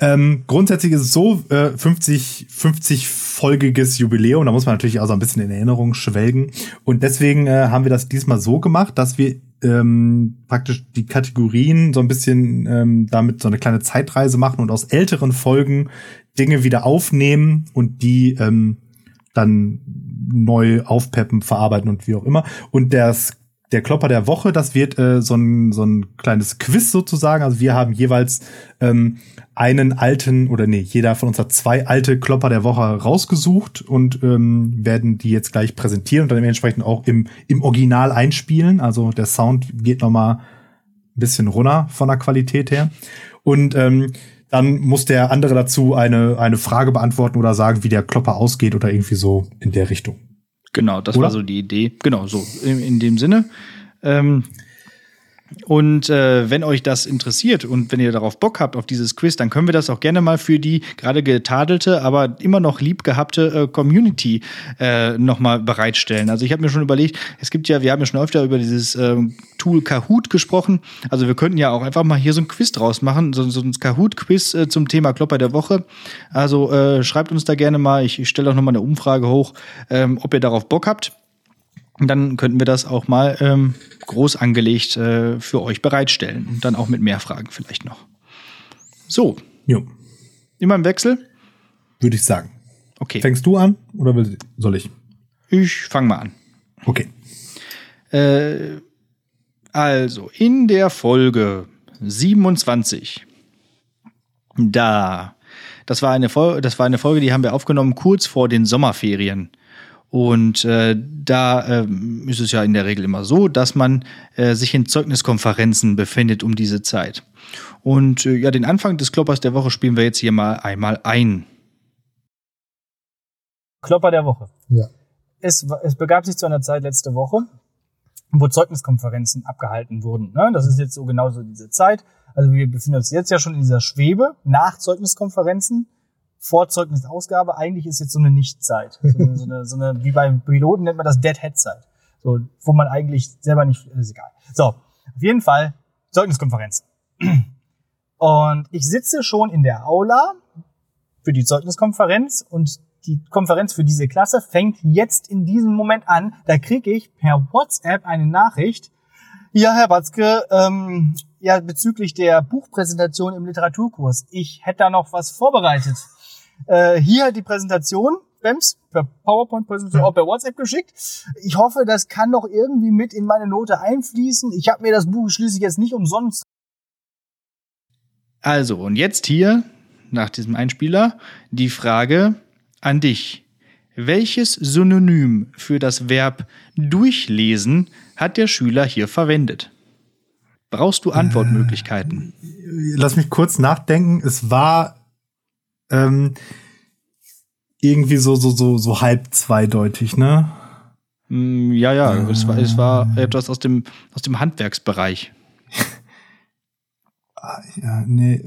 Ähm, grundsätzlich ist es so, äh, 50, 50-folgiges Jubiläum, da muss man natürlich auch so ein bisschen in Erinnerung schwelgen. Und deswegen äh, haben wir das diesmal so gemacht, dass wir ähm, praktisch die Kategorien so ein bisschen ähm, damit so eine kleine Zeitreise machen und aus älteren Folgen Dinge wieder aufnehmen und die ähm, dann neu aufpeppen, verarbeiten und wie auch immer. Und das, der Klopper der Woche, das wird äh, so, ein, so ein kleines Quiz sozusagen. Also wir haben jeweils ähm, einen alten, oder nee, jeder von uns hat zwei alte Klopper der Woche rausgesucht und ähm, werden die jetzt gleich präsentieren und dann dementsprechend auch im, im Original einspielen. Also der Sound geht noch mal ein bisschen runter von der Qualität her. Und ähm, dann muss der andere dazu eine, eine Frage beantworten oder sagen, wie der Klopper ausgeht oder irgendwie so in der Richtung. Genau, das Oder? war so die Idee. Genau, so in, in dem Sinne. Ähm, und äh, wenn euch das interessiert und wenn ihr darauf Bock habt, auf dieses Quiz, dann können wir das auch gerne mal für die gerade getadelte, aber immer noch lieb gehabte äh, Community äh, nochmal bereitstellen. Also ich habe mir schon überlegt, es gibt ja, wir haben ja schon öfter über dieses ähm, Tool Kahoot gesprochen. Also wir könnten ja auch einfach mal hier so ein Quiz draus machen, so, so ein Kahoot-Quiz äh, zum Thema Klopper der Woche. Also äh, schreibt uns da gerne mal, ich, ich stelle auch nochmal eine Umfrage hoch, ähm, ob ihr darauf Bock habt. Und dann könnten wir das auch mal ähm, groß angelegt äh, für euch bereitstellen. Und dann auch mit mehr Fragen vielleicht noch. So, Jo, immer im Wechsel? würde ich sagen. Okay, Fängst du an oder will, soll ich? ich fange mal an. Okay. Äh, also, in der Folge 27, da, das war, eine Folge, das war eine Folge, die haben wir aufgenommen kurz vor den Sommerferien. Und äh, da ähm, ist es ja in der Regel immer so, dass man äh, sich in Zeugniskonferenzen befindet um diese Zeit. Und äh, ja, den Anfang des Kloppers der Woche spielen wir jetzt hier mal einmal ein. Klopper der Woche. Ja. Es, es begab sich zu einer Zeit letzte Woche, wo Zeugniskonferenzen abgehalten wurden. Ne? Das ist jetzt so genauso diese Zeit. Also wir befinden uns jetzt ja schon in dieser Schwebe nach Zeugniskonferenzen, vor Zeugnisausgabe. Eigentlich ist jetzt so eine Nichtzeit. So eine, so eine, so eine wie beim Piloten nennt man das Dead-Head-Zeit. So, wo man eigentlich selber nicht, ist egal. So, auf jeden Fall Zeugniskonferenz. Und ich sitze schon in der Aula für die Zeugniskonferenz und die Konferenz für diese Klasse fängt jetzt in diesem Moment an. Da kriege ich per WhatsApp eine Nachricht. Ja, Herr Watzke, ähm, ja, bezüglich der Buchpräsentation im Literaturkurs. Ich hätte da noch was vorbereitet. Äh, hier die Präsentation, BEMS, per PowerPoint-Präsentation, auch per WhatsApp geschickt. Ich hoffe, das kann doch irgendwie mit in meine Note einfließen. Ich habe mir das Buch schließlich jetzt nicht umsonst Also, und jetzt hier, nach diesem Einspieler, die Frage an dich. Welches Synonym für das Verb durchlesen hat der Schüler hier verwendet? Brauchst du Antwortmöglichkeiten? Lass mich kurz nachdenken. Es war ähm, irgendwie so, so, so, so halb zweideutig, ne? Mm, ja, ja, es war, es war etwas aus dem, aus dem Handwerksbereich. Ah, Ja, nee.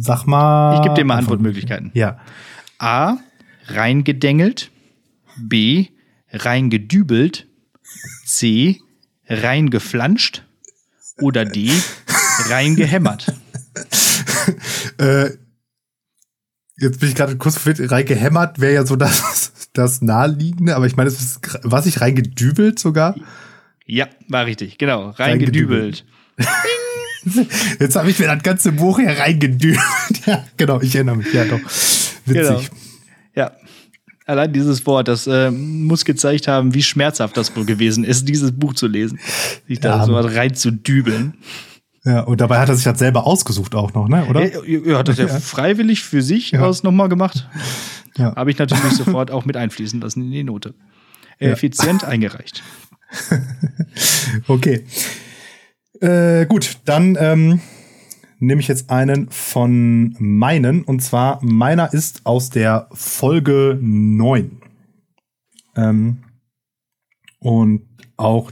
Sag mal. Ich gebe dir mal Antwortmöglichkeiten. Ja. A. Reingedengelt. B. Reingedübelt. C. Reingeflanscht. Oder D. <laughs> Reingehämmert. Äh, jetzt bin ich gerade kurz. Reingehämmert wäre ja so das, <laughs> das naheliegende, aber ich meine, es ist, gr- was ich reingedübelt sogar. Ja, war richtig. Genau. Reingedübelt. <laughs> Jetzt habe ich mir das ganze Buch hier reingedübelt. <laughs> ja, genau, ich erinnere mich. Ja, doch. Witzig. Genau. Ja. Allein dieses Wort, das äh, muss gezeigt haben, wie schmerzhaft das wohl gewesen ist, dieses Buch zu lesen. Sich da Ja, so was reinzudübeln. Ja, und dabei hat er sich das selber ausgesucht auch noch, ne? Oder? Er, er hat das <laughs> ja, Ja. freiwillig für sich Ja. aus nochmal gemacht. Ja. Habe ich natürlich sofort auch mit einfließen lassen in die Note. Ja. Effizient <laughs> eingereicht. Okay. Äh, gut, dann ähm, nehme ich jetzt einen von meinen. Und zwar, meiner ist aus der Folge 9. Ähm, und auch,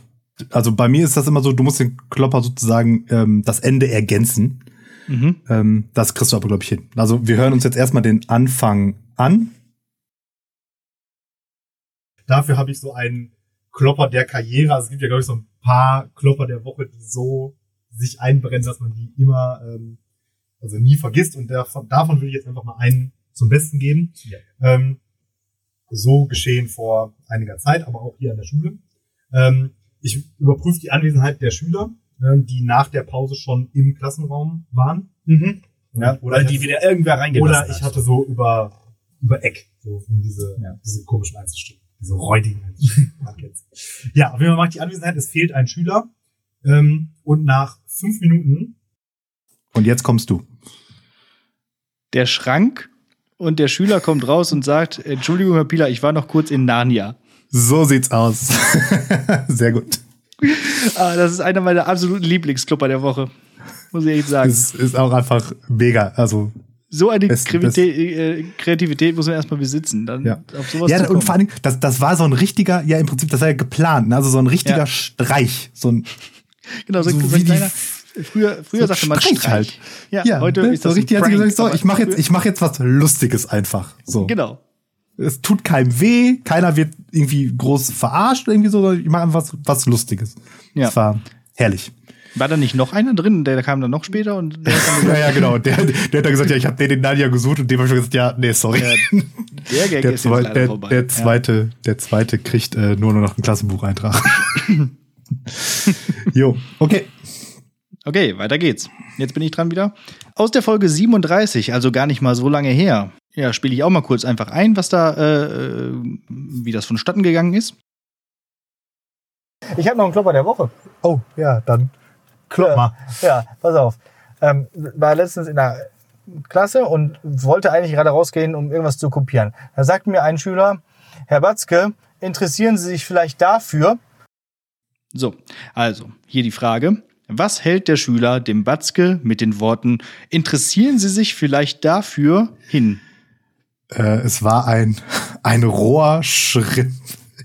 also bei mir ist das immer so, du musst den Klopper sozusagen ähm, das Ende ergänzen. Mhm. Ähm, das kriegst du aber, glaube ich, hin. Also wir hören uns jetzt erstmal den Anfang an. Dafür habe ich so einen Klopper der Karriere. Also es gibt ja, glaube ich, so ein paar Klopper der Woche, die so sich einbrennen, dass man die immer, ähm, also nie vergisst. Und davon, davon würde ich jetzt einfach mal einen zum Besten geben. Ähm, so geschehen vor einiger Zeit, aber auch hier an der Schule. Ähm, ich überprüfe die Anwesenheit der Schüler, ähm, die nach der Pause schon im Klassenraum waren. Mhm. Ja, oder Weil die ich- wieder irgendwer reingelassen oder ich hatte so über, über Eck, so diese, Ja. diese komischen Einzelstücke, diese räudigen Einzelstücke. Ja, auf jeden Fall macht die Anwesenheit, es fehlt ein Schüler. Ähm, und nach fünf Minuten. Und jetzt kommst du. Der Schrank und der Schüler kommt raus und sagt: Entschuldigung, Herr Pieler, ich war noch kurz in Narnia. So sieht's aus. <laughs> Sehr gut. Ah, das ist einer meiner absoluten Lieblingsklopper der Woche. Muss ich echt sagen. Es ist auch einfach mega. Also, So eine das- Kreativität, äh, Kreativität muss man erstmal besitzen. Dann ja. auf sowas Ja, und vor allen Dingen, das, das war so ein richtiger, ja, im Prinzip, das war ja geplant, ne? also so ein richtiger Ja. Streich. So ein, Genau, so, so ein kleiner, früher früher so sagte man Streich Streich. halt. Ja, ja, heute ne? ist das so richtig, ein hat sie Prank, gesagt, so, ich mache jetzt, ich mache jetzt was Lustiges einfach. So. Genau. Es tut keinem weh, keiner wird irgendwie groß verarscht, irgendwie so, sondern ich mache einfach was, was Lustiges. Ja. Das war herrlich. War da nicht noch einer drin? Der kam dann noch später und der hat dann <laughs> Ja, gesagt, ja, genau. Der, der hat dann gesagt, ja, ich habe den den Nadia gesucht und dem habe ich schon gesagt, ja, nee, sorry. Ja, der Gag <laughs> der, ist zwei, der, vorbei. der zweite, der zweite kriegt äh, nur noch einen Klassenbucheintrag. <laughs> jo, okay. Okay, weiter geht's. Jetzt bin ich dran wieder. Aus der Folge 37, also gar nicht mal so lange her. Ja, spiele ich auch mal kurz einfach ein, was da, äh, äh, wie das vonstatten gegangen ist. Ich habe noch einen Klopper der Woche. Oh, ja, dann klopp Ja. mal. Ja, pass auf. Ähm, war letztens in der Klasse und wollte eigentlich gerade rausgehen, um irgendwas zu kopieren. Da sagt mir ein Schüler, Herr Batzke, interessieren Sie sich vielleicht dafür? So, also, hier die Frage. Was hält der Schüler dem Batzke mit den Worten interessieren Sie sich vielleicht dafür hin? Äh, es war ein, <laughs> ein roher Schritt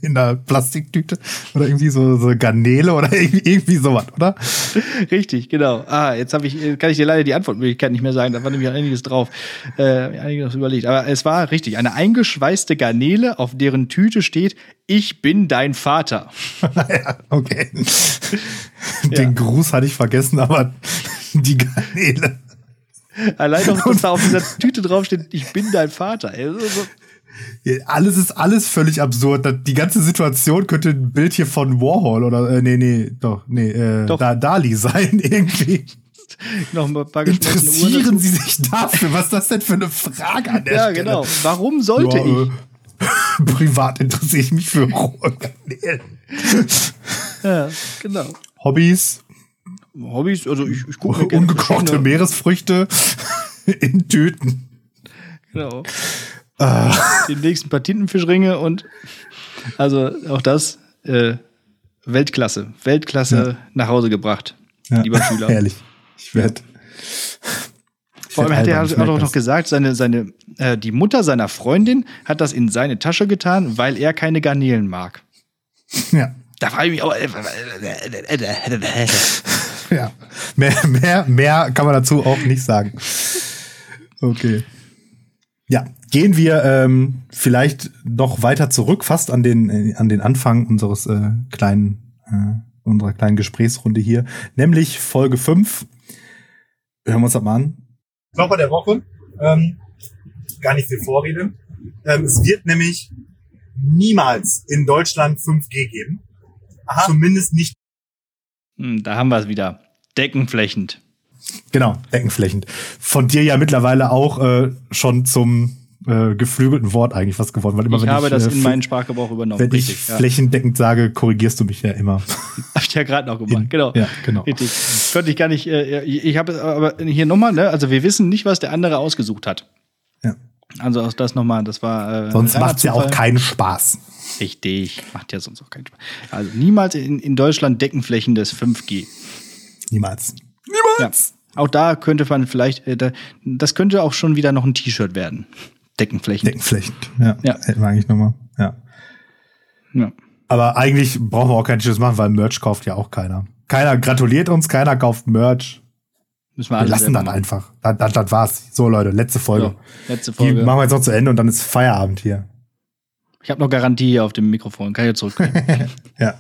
in einer Plastiktüte oder irgendwie so, so Garnele oder <laughs> irgendwie, irgendwie sowas, oder? Richtig, genau. Ah, jetzt habe ich, kann ich dir leider die Antwortmöglichkeit nicht mehr sagen. Da war nämlich einiges drauf, äh, einiges überlegt. Aber es war richtig. Eine eingeschweißte Garnele, auf deren Tüte steht, ich bin dein Vater. <laughs> ja, okay. Ja. Den Gruß hatte ich vergessen, aber die Garnele. Allein noch, dass da auf dieser <laughs> Tüte draufsteht, ich bin dein Vater. Ey, so- Alles ist alles völlig absurd. Die ganze Situation könnte ein Bild hier von Warhol oder äh, nee, nee, doch, nee, äh, Doch. Da, Dali sein <laughs> irgendwie. noch ein paar Uhren Interessieren. Sie sich dafür? Was ist das denn für eine Frage an der Ja, Stelle? genau. Warum sollte Ja, ich? äh, <laughs> Privat interessiere ich mich für rohe Garnelen. Ja, genau. Hobbys, Hobbys, also ich, ich gucke ungekochte Meeresfrüchte in Tüten. Genau. Ah. Den nächsten paar Tintenfischringe und also auch das äh, Weltklasse. Weltklasse nach Hause gebracht, Ja. lieber Schüler. Herrlich. Ich werde. Vor allem hat er auch noch gesagt, seine, seine, äh, die Mutter seiner Freundin hat das in seine Tasche getan, weil er keine Garnelen mag. Ja. Da frage ich mich auch. <laughs> Ja. Mehr, mehr, mehr kann man dazu auch nicht sagen. Okay. Ja, gehen wir ähm, vielleicht noch weiter zurück, fast an den, äh, an den Anfang unseres äh, kleinen, äh, unserer kleinen Gesprächsrunde hier, nämlich Folge 5. Hören wir uns das mal an. Klopper der Woche. Ähm, gar nicht viel Vorrede. Ähm, es wird nämlich niemals in Deutschland 5G geben. Aha. Zumindest nicht da haben wir es wieder. Deckenflächend. Genau, deckenflächend. Von dir ja mittlerweile auch äh, schon zum äh, geflügelten Wort eigentlich was geworden. Weil immer, Ich wenn habe ich, das äh, in meinen Sprachgebrauch übernommen. Wenn ich Richtig, ja. flächendeckend sage, korrigierst du mich ja immer. <laughs> Hab ich ja gerade noch gemacht. In- Genau. ja, genau. Richtig. Konnte ich gar nicht. Äh, ich habe aber hier nochmal, ne? Also wir wissen nicht, was der andere ausgesucht hat. Also auch das nochmal, das war. Äh, Sonst reiner macht's ja auch keinen Spaß. Richtig, macht ja sonst auch keinen Spaß. Also niemals in, in Deutschland Deckenflächen des 5G. Niemals. Ja. Auch da könnte man vielleicht, äh, da, das könnte auch schon wieder noch ein T-Shirt werden. Deckenflächen. Deckenflächend. Ja. Ja. Hätten wir eigentlich nochmal. Ja. Ja. Aber eigentlich brauchen wir auch kein T-Shirts machen, weil Merch kauft ja auch keiner. Keiner gratuliert uns, keiner kauft Merch. Müssen wir Wir lassen machen. einfach. Das, das, das war's. So, Leute, letzte Folge. So, letzte Die Folge. machen wir jetzt noch zu Ende und dann ist Feierabend hier. Ich habe noch Garantie hier auf dem Mikrofon. Kann ich jetzt zurückgeben. <laughs> Ja.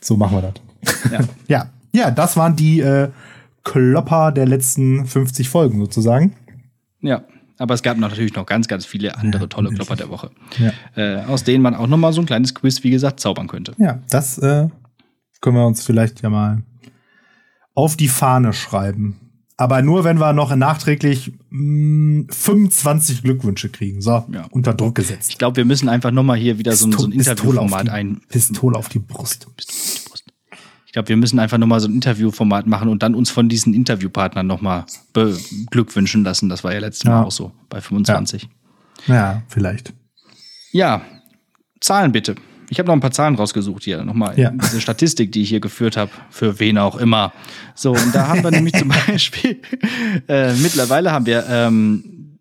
So machen wir das. ja. Ja, ja, das waren die äh, Klopper der letzten 50 Folgen sozusagen. ja. Aber es gab natürlich noch ganz, ganz viele andere tolle Klopper der Woche. Ja. Äh, aus denen man auch noch mal so ein kleines Quiz, wie gesagt, zaubern könnte. Ja, das äh, können wir uns vielleicht ja mal auf die Fahne schreiben. Aber nur, wenn wir noch nachträglich mh, 25 Glückwünsche kriegen. So, Ja. unter Druck gesetzt. Ich glaube, wir müssen einfach noch mal hier wieder so, ein- so ein Interviewformat ein. Pistole auf die Brust. Ich glaube, wir müssen einfach noch mal so ein Interviewformat machen und dann uns von diesen Interviewpartnern noch mal beglückwünschen lassen. Das war ja letztes Mal Ja. auch so bei 25. Ja, vielleicht. Ja, Zahlen bitte. Ich habe noch ein paar Zahlen rausgesucht hier. Nochmal Ja. diese Statistik, die ich hier geführt habe, für wen auch immer. So, und da haben wir nämlich zum <laughs> Beispiel, äh, mittlerweile haben wir ähm,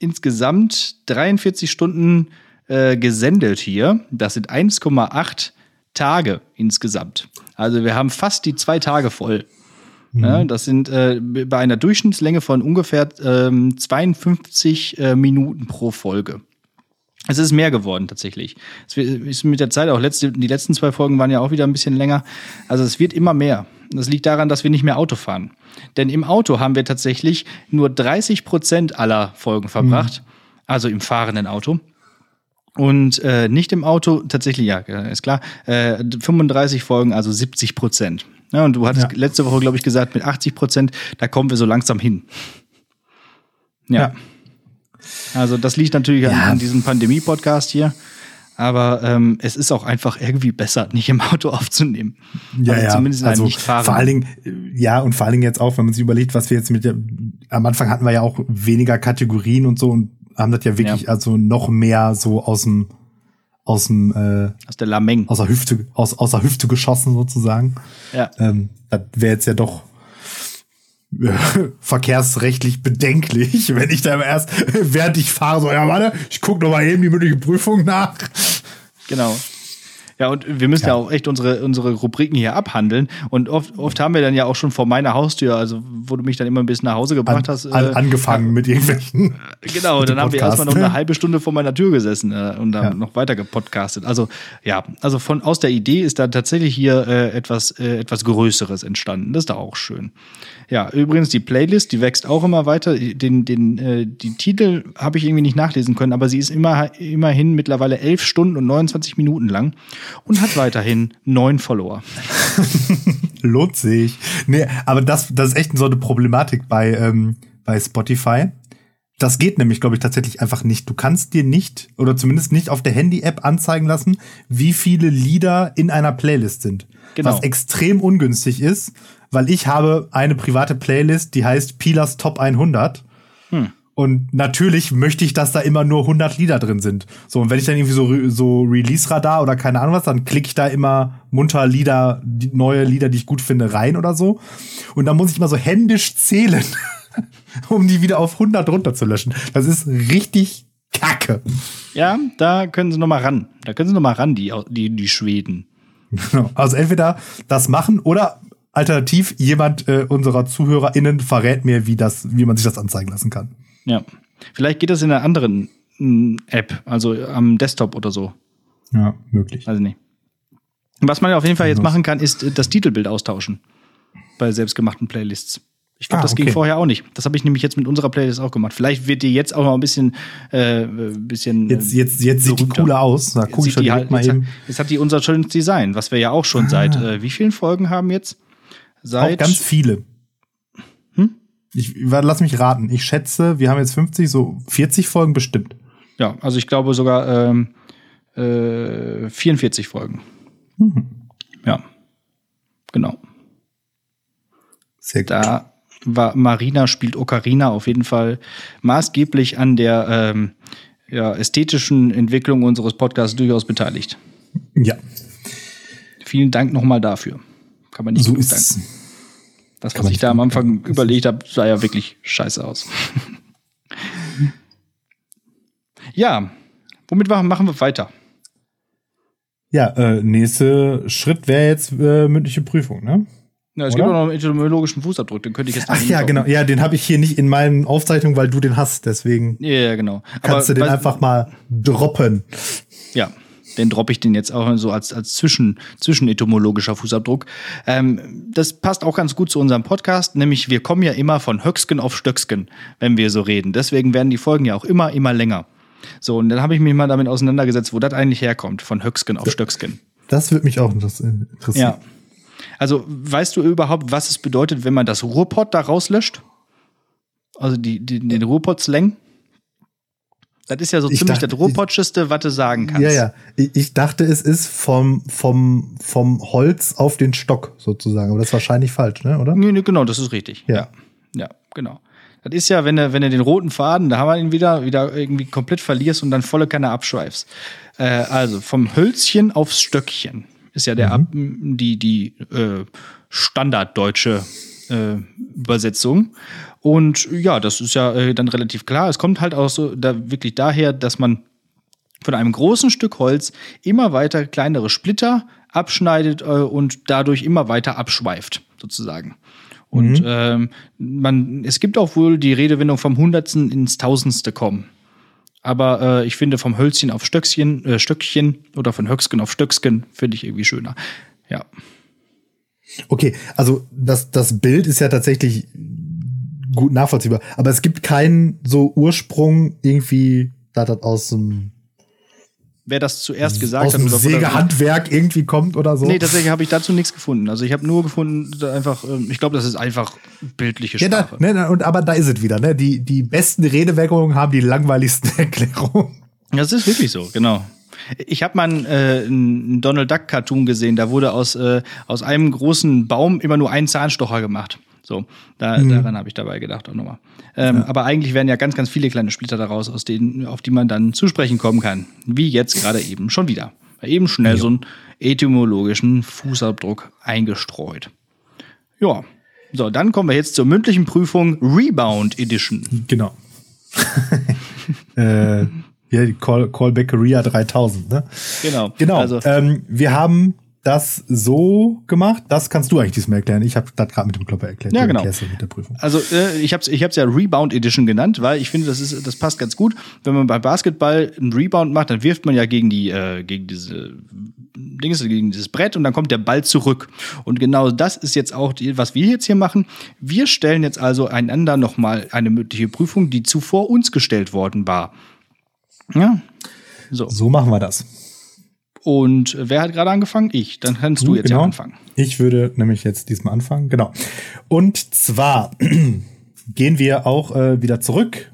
insgesamt 43 Stunden äh, gesendet hier. Das sind 1,8 Tage insgesamt. Also wir haben fast die zwei Tage voll. Ja, das sind äh, bei einer Durchschnittslänge von ungefähr ähm, 52 äh, Minuten pro Folge. Es ist mehr geworden tatsächlich. Es ist mit der Zeit auch letzte, die letzten zwei Folgen waren ja auch wieder ein bisschen länger. Also es wird immer mehr. Das liegt daran, dass wir nicht mehr Auto fahren. Denn im Auto haben wir tatsächlich nur 30 Prozent aller Folgen verbracht. Also im fahrenden Auto. Und äh, nicht im Auto, tatsächlich, ja, ist klar, äh, 35 Folgen, also 70 Prozent. Ja, und du hattest Ja. letzte Woche, glaube ich, gesagt, mit 80 Prozent, da kommen wir so langsam hin. Ja. Ja. Also das liegt natürlich an, Ja. an diesem Pandemie-Podcast hier. Aber ähm, es ist auch einfach irgendwie besser, nicht im Auto aufzunehmen. Ja, also ja. Zumindest also nicht fahren. vor allen Dingen, äh, ja, und vor allen Dingen jetzt auch, wenn man sich überlegt, was wir jetzt mit der, am Anfang hatten wir ja auch weniger Kategorien und so und haben das ja wirklich Ja. also noch mehr so aus dem, aus dem, äh, aus der Lameng. aus der Hüfte, aus, aus der Hüfte geschossen sozusagen. Ja. Ähm, das wäre jetzt ja doch <laughs> verkehrsrechtlich bedenklich, <laughs> wenn ich da erst, <laughs> während ich fahre, so, ja, warte, ich gucke mal eben die mündliche Prüfung nach. Genau. Ja, und wir müssen ja, Ja. auch echt unsere, unsere Rubriken hier abhandeln. Und oft, oft haben wir dann ja auch schon vor meiner Haustür, also wo du mich dann immer ein bisschen nach Hause An, gebracht hast. an, äh, angefangen mit irgendwelchen. Genau, mit dem dann haben wir erstmal noch eine <laughs> halbe Stunde vor meiner Tür gesessen äh, und dann Ja. noch weiter gepodcastet. Also ja, also von aus der Idee ist da tatsächlich hier äh, etwas äh, etwas Größeres entstanden. Das ist doch auch schön. Ja, übrigens die Playlist, die wächst auch immer weiter. Den den äh, die Titel habe ich irgendwie nicht nachlesen können, aber sie ist immer immerhin mittlerweile elf Stunden und 29 Minuten lang und hat weiterhin neun Follower. <laughs> Lohnt sich. Nee, aber das, das ist echt so eine Problematik bei, ähm, bei Spotify. Das geht nämlich, glaube ich, tatsächlich einfach nicht. Du kannst dir nicht, oder zumindest nicht auf der Handy-App anzeigen lassen, wie viele Lieder in einer Playlist sind. Genau. Was extrem ungünstig ist, weil ich habe eine private Playlist, die heißt Pilas Top 100. Und natürlich möchte ich, dass da immer nur 100 Lieder drin sind. So, und wenn ich dann irgendwie so, so Release-Radar oder keine Ahnung was, dann klicke ich da immer munter Lieder, die, neue Lieder, die ich gut finde, rein oder so. Und dann muss ich immer so händisch zählen, <laughs> um die wieder auf 100 runterzulöschen. Das ist richtig kacke. Ja, da können sie noch mal ran. Da können sie noch mal ran, die die die Schweden. Genau. Also entweder das machen oder alternativ jemand äh, unserer ZuhörerInnen verrät mir, wie das, wie man sich das anzeigen lassen kann. Ja. Vielleicht geht das in einer anderen mm, App, also am Desktop oder so. Ja, möglich. Also nicht. Was man auf jeden Fall jetzt machen kann, ist äh, das Titelbild austauschen bei selbstgemachten Playlists. Ich glaube, Ah, das ging okay. vorher auch nicht. Das habe ich nämlich jetzt mit unserer Playlist auch gemacht. Vielleicht wird die jetzt auch noch ein bisschen, äh, bisschen. Jetzt, jetzt, jetzt sieht die cooler aus. Da Jetzt gucke ich schon halt, mal jetzt, eben. hat, jetzt hat die unser schönes Design, was wir ja auch schon seit äh, wie vielen Folgen haben jetzt? Seit Auch ganz viele. Ich lass mich raten. Ich schätze, wir haben jetzt 50, so 40 Folgen bestimmt. ja, also ich glaube sogar ähm, äh, 44 Folgen. Mhm. Ja, genau. Sehr gut. Da war Marina spielt Ocarina auf jeden Fall maßgeblich an der ähm, ja, ästhetischen Entwicklung unseres Podcasts durchaus beteiligt. Ja, Vielen Dank nochmal dafür. Kann man nicht so danken. Das, was ich da am Anfang überlegt habe, sah ja wirklich scheiße aus. <laughs> ja, womit machen wir weiter? Ja, äh, nächster Schritt wäre jetzt äh, mündliche Prüfung, ne? Ja, es Oder? gibt auch noch einen etymologischen Fußabdruck, den könnte ich jetzt Ach ja, genau. Ja, den habe ich hier nicht in meinen Aufzeichnungen, weil du den hast. Deswegen Ja, genau. kannst du den einfach mal droppen. Ja, den droppe ich den jetzt auch so als, als zwischen, zwischenetymologischer Fußabdruck. Ähm, das passt auch ganz gut zu unserem Podcast, nämlich wir kommen ja immer von Höcksken auf Stöcksken, wenn wir so reden. Deswegen werden die Folgen ja auch immer, immer länger. So, und dann habe ich mich mal damit auseinandergesetzt, wo das eigentlich herkommt, von Höcksken auf Stöcksken. Das würde mich auch interess- interessieren. Ja. Also, weißt du überhaupt, was es bedeutet, wenn man das Ruhrpott da rauslöscht? Also die, die, den Ruhrpott-Slang? Das ist ja so Ich ziemlich dachte- das Ruhrpottscheste, was du sagen kannst. Ja, ja. Ich, ich dachte, es ist vom, vom, vom Holz auf den Stock sozusagen. Aber das ist wahrscheinlich falsch, ne? oder? Nee, nee, genau, das ist richtig. Ja. Ja. ja, genau. Das ist ja, wenn du, wenn du den roten Faden, da haben wir ihn wieder, wieder irgendwie komplett verlierst und dann volle Kanne abschweifst. Äh, also vom Hölzchen aufs Stöckchen ist ja der Ab, die, die äh, standarddeutsche äh, Übersetzung. Und ja, das ist ja äh, dann relativ klar. Es kommt halt auch so da wirklich daher, dass man von einem großen Stück Holz immer weiter kleinere Splitter abschneidet äh, und dadurch immer weiter abschweift, sozusagen. Und ähm, man, es gibt auch wohl die Redewendung vom Hundertsten ins Tausendste kommen. Aber äh, ich finde vom Hölzchen auf Stöckchen, äh, Stöckchen oder von Höcksken auf Stöcksken finde ich irgendwie schöner. Ja. Okay, also das, das Bild ist ja tatsächlich gut nachvollziehbar. Aber es gibt keinen so Ursprung irgendwie, da das aus dem, Wer das zuerst gesagt aus hat dem oder Sägehandwerk irgendwie kommt oder so. Nee, tatsächlich habe ich dazu nichts gefunden. Also ich habe nur gefunden, einfach, ähm, ich glaube, das ist einfach bildliche ja, da, Sprache. ne, ne, und, aber da ist es wieder, ne? Die, die besten Redewendungen haben die langweiligsten <laughs> Erklärungen. Das ist wirklich so, genau. Ich habe mal einen, äh, einen Donald Duck Cartoon gesehen, da wurde aus, äh, aus einem großen Baum immer nur ein Zahnstocher gemacht. So, da, daran habe ich dabei gedacht auch nochmal. Ähm, Aber eigentlich werden ja ganz, ganz viele kleine Splitter daraus, aus denen, auf die man dann zu sprechen kommen kann. Wie jetzt gerade <laughs> eben schon wieder. Eben schnell so einen etymologischen Fußabdruck eingestreut. Ja. So, dann kommen wir jetzt zur mündlichen Prüfung Rebound Edition. Genau. <laughs> äh, ja, die Call, Callbackeria 3000, ne? Genau. Genau. Also, ähm, wir haben das so gemacht. Das kannst du eigentlich diesmal erklären. Ich habe das gerade mit dem Klopper erklärt. Ja, genau. mit der Prüfung. Also äh, ich habe es ich hab's ja Rebound Edition genannt, weil ich finde, das, ist, das passt ganz gut. Wenn man beim Basketball einen Rebound macht, dann wirft man ja gegen die äh, gegen diese Dings, gegen dieses Brett und dann kommt der Ball zurück. Und genau das ist jetzt auch, die, was wir jetzt hier machen. Wir stellen jetzt also einander nochmal eine mündliche Prüfung, die zuvor uns gestellt worden war. Ja. So. So machen wir das. Und wer hat gerade angefangen? Ich. Dann kannst du jetzt genau. ja anfangen. Ich würde nämlich jetzt diesmal anfangen. Genau. Und zwar <clears throat> gehen wir auch äh, wieder zurück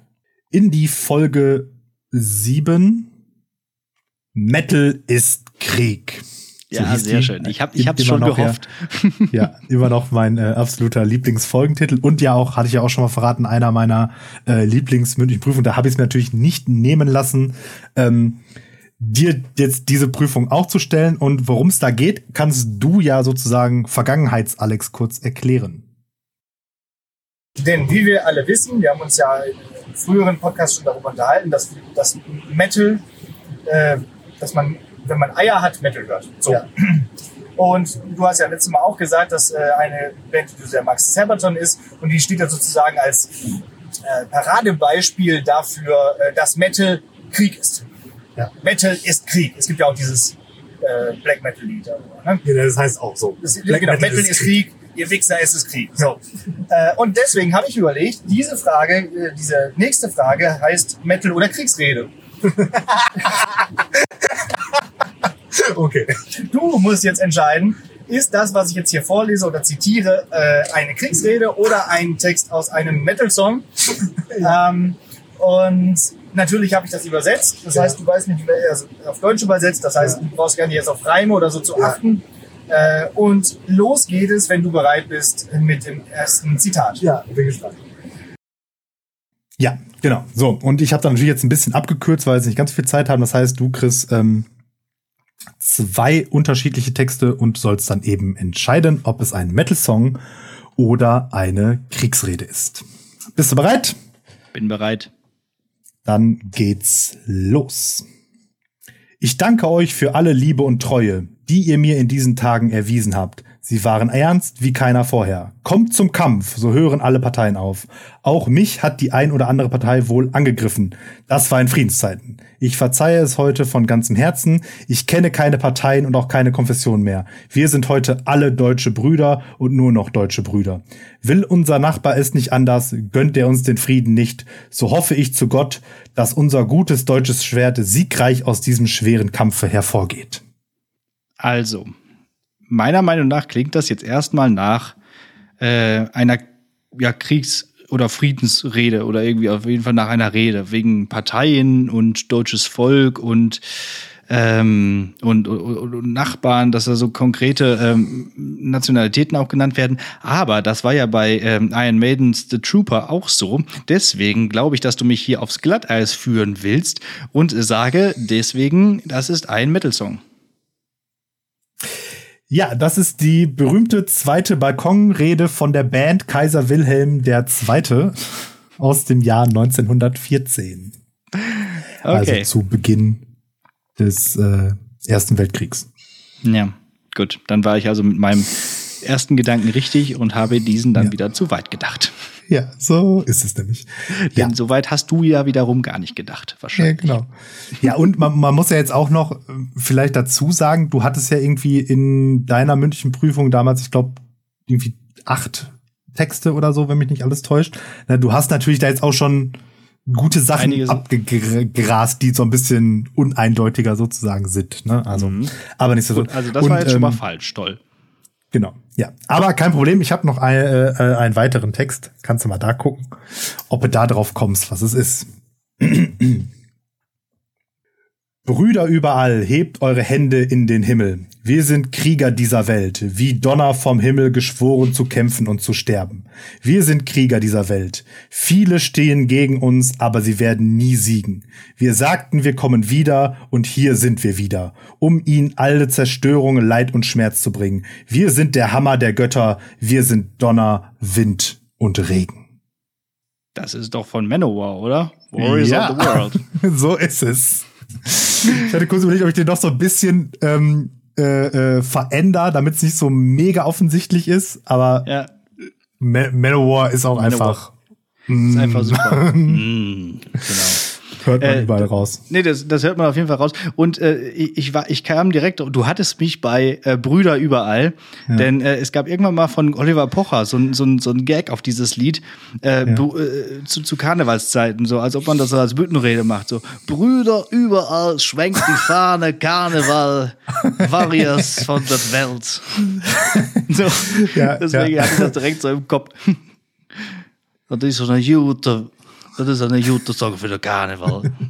in die Folge 7. Metal ist Krieg. So Ja, sehr die. schön. Ich habe ich hab's Immer schon noch, gehofft. Ja, <laughs> ja, immer noch mein äh, absoluter Lieblingsfolgentitel und ja auch, hatte ich ja auch schon mal verraten, einer meiner äh, Lieblingsmündlichen Prüfungen. Da habe ich es mir natürlich nicht nehmen lassen, ähm, dir jetzt diese Prüfung auch zu stellen. Und worum es da geht, kannst du ja sozusagen Vergangenheits-Alex kurz erklären. Denn wie wir alle wissen, wir haben uns ja in früheren Podcasts schon darüber unterhalten, dass, dass Metal, äh, dass man, wenn man Eier hat, Metal hört. So. Ja. Und du hast ja letztes Mal auch gesagt, dass äh, eine Band, die du sehr magst, Sabaton ist und die steht ja sozusagen als äh, Paradebeispiel dafür, äh, dass Metal Krieg ist. Ja. Metal ist Krieg. Es gibt ja auch dieses äh, Black Metal Lied. Ne? Ja, das heißt auch so. Das, genau, Metal, ist Krieg. Ihr Wichser, es ist Krieg. So. Äh, und deswegen habe ich überlegt, diese Frage, äh, diese nächste Frage heißt Metal oder Kriegsrede. <laughs> Okay. Du musst jetzt entscheiden, ist das, was ich jetzt hier vorlese oder zitiere, äh, eine Kriegsrede oder ein Text aus einem Metal-Song? <laughs> ähm, und natürlich habe ich das übersetzt. Das heißt, du weißt nicht, also auf Deutsch übersetzt. Das heißt, du brauchst gar nicht jetzt auf Reime oder so zu achten. Äh, und los geht es, wenn du bereit bist, mit dem ersten Zitat. Ja, bin gespannt. Ja, genau. So, und ich habe da natürlich jetzt ein bisschen abgekürzt, weil wir jetzt nicht ganz viel Zeit haben. Das heißt, du kriegst ähm, zwei unterschiedliche Texte und sollst dann eben entscheiden, ob es ein Metal-Song oder eine Kriegsrede ist. Bist du bereit? Bin bereit. Dann geht's los. Ich danke euch für alle Liebe und Treue, die ihr mir in diesen Tagen erwiesen habt. Sie waren ernst wie keiner vorher. Kommt zum Kampf, so hören alle Parteien auf. Auch mich hat die ein oder andere Partei wohl angegriffen. Das war in Friedenszeiten. Ich verzeihe es heute von ganzem Herzen. Ich kenne keine Parteien und auch keine Konfession mehr. Wir sind heute alle deutsche Brüder und nur noch deutsche Brüder. Will unser Nachbar es nicht anders, gönnt er uns den Frieden nicht, so hoffe ich zu Gott, dass unser gutes deutsches Schwert siegreich aus diesem schweren Kampfe hervorgeht. Also, meiner Meinung nach klingt das jetzt erstmal nach äh, einer ja, Kriegs- oder Friedensrede oder irgendwie auf jeden Fall nach einer Rede wegen Parteien und deutsches Volk und ähm, und, und, und Nachbarn, dass da so konkrete ähm, Nationalitäten auch genannt werden. Aber das war ja bei ähm, Iron Maidens The Trooper auch so. Deswegen glaube ich, dass du mich hier aufs Glatteis führen willst und sage deswegen, das ist ein Metal-Song. Ja, das ist die berühmte zweite Balkonrede von der Band Kaiser Wilhelm II. aus dem Jahr 1914. Also Okay. zu Beginn des äh, Ersten Weltkriegs. Ja, gut. Dann war ich also mit meinem ersten Gedanken richtig und habe diesen dann Ja. wieder zu weit gedacht. Ja, so ist es nämlich. Ja, Denn so weit hast du ja wiederum gar nicht gedacht, ja wahrscheinlich. genau. Ja, und man, man muss ja jetzt auch noch äh, vielleicht dazu sagen, du hattest ja irgendwie in deiner mündlichen Prüfung damals, ich glaube, irgendwie acht Texte oder so, wenn mich nicht alles täuscht. Na, du hast natürlich da jetzt auch schon gute Sachen Einige so- abgegrast, die so ein bisschen uneindeutiger sozusagen sind. Ne? Also, aber nicht so. Gut, also das war Und, jetzt schon mal ähm, falsch, toll. Genau, ja. Aber kein Problem, ich habe noch ein, äh, äh, einen weiteren Text. Kannst du mal da gucken, ob du da drauf kommst, was es ist. <clears throat> Brüder überall, hebt eure Hände in den Himmel. Wir sind Krieger dieser Welt, wie Donner vom Himmel geschworen zu kämpfen und zu sterben. Wir sind Krieger dieser Welt. Viele stehen gegen uns, aber sie werden nie siegen. Wir sagten, wir kommen wieder und hier sind wir wieder, um ihnen alle Zerstörung, Leid und Schmerz zu bringen. Wir sind der Hammer der Götter, wir sind Donner, Wind und Regen. Das ist doch von Manowar, oder? Warriors Ja. of the World. <laughs> so ist es. Ich hatte kurz überlegt, ob ich den noch so ein bisschen ähm, äh, äh, verändere, damit es nicht so mega offensichtlich ist, aber Ja, Ma Manowar ist auch Manowar. einfach. ist einfach super. <laughs> mm, genau. Hört man Äh, überall raus. Nee, das, das hört man auf jeden Fall raus. Und äh, ich, ich war, ich kam direkt, du hattest mich bei äh, Brüder überall, denn äh, es gab irgendwann mal von Oliver Pocher so ein, so so ein Gag auf dieses Lied äh, Bru- äh, zu, zu Karnevalszeiten, so als ob man das so als Büttenrede macht. So Brüder überall, schwenkt die Fahne, <laughs> Karneval, Warriors von der Welt. <laughs> so, Ja, deswegen ja. hatte ich das direkt so im Kopf. Das ist so eine gute, das ist eine gute Song für den Karneval. <laughs>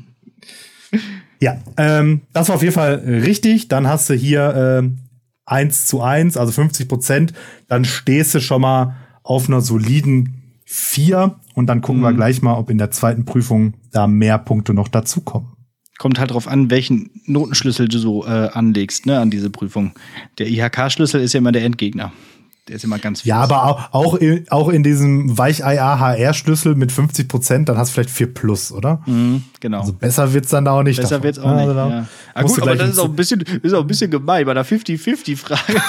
Ja, ähm, das war auf jeden Fall richtig. Dann hast du hier ähm, 1 zu 1, also 50 Prozent. Dann stehst du schon mal auf einer soliden 4. Und dann gucken wir gleich mal, ob in der zweiten Prüfung da mehr Punkte noch dazukommen. Kommt halt drauf an, welchen Notenschlüssel du so äh, anlegst, ne, an diese Prüfung. Der IHK-Schlüssel ist ja immer der Endgegner. Der ist immer ganz Ja, aber auch, auch, in, auch in diesem Weichei AHR-Schlüssel mit 50 Prozent, dann hast du vielleicht 4 plus, oder? Mhm, genau. Also besser wird's dann da auch nicht. Besser davon. wird's auch nicht. Also Ja. Ah, musst gut, aber das ist auch ein- ein bisschen, ist auch ein bisschen gemein bei einer 50-50-Frage.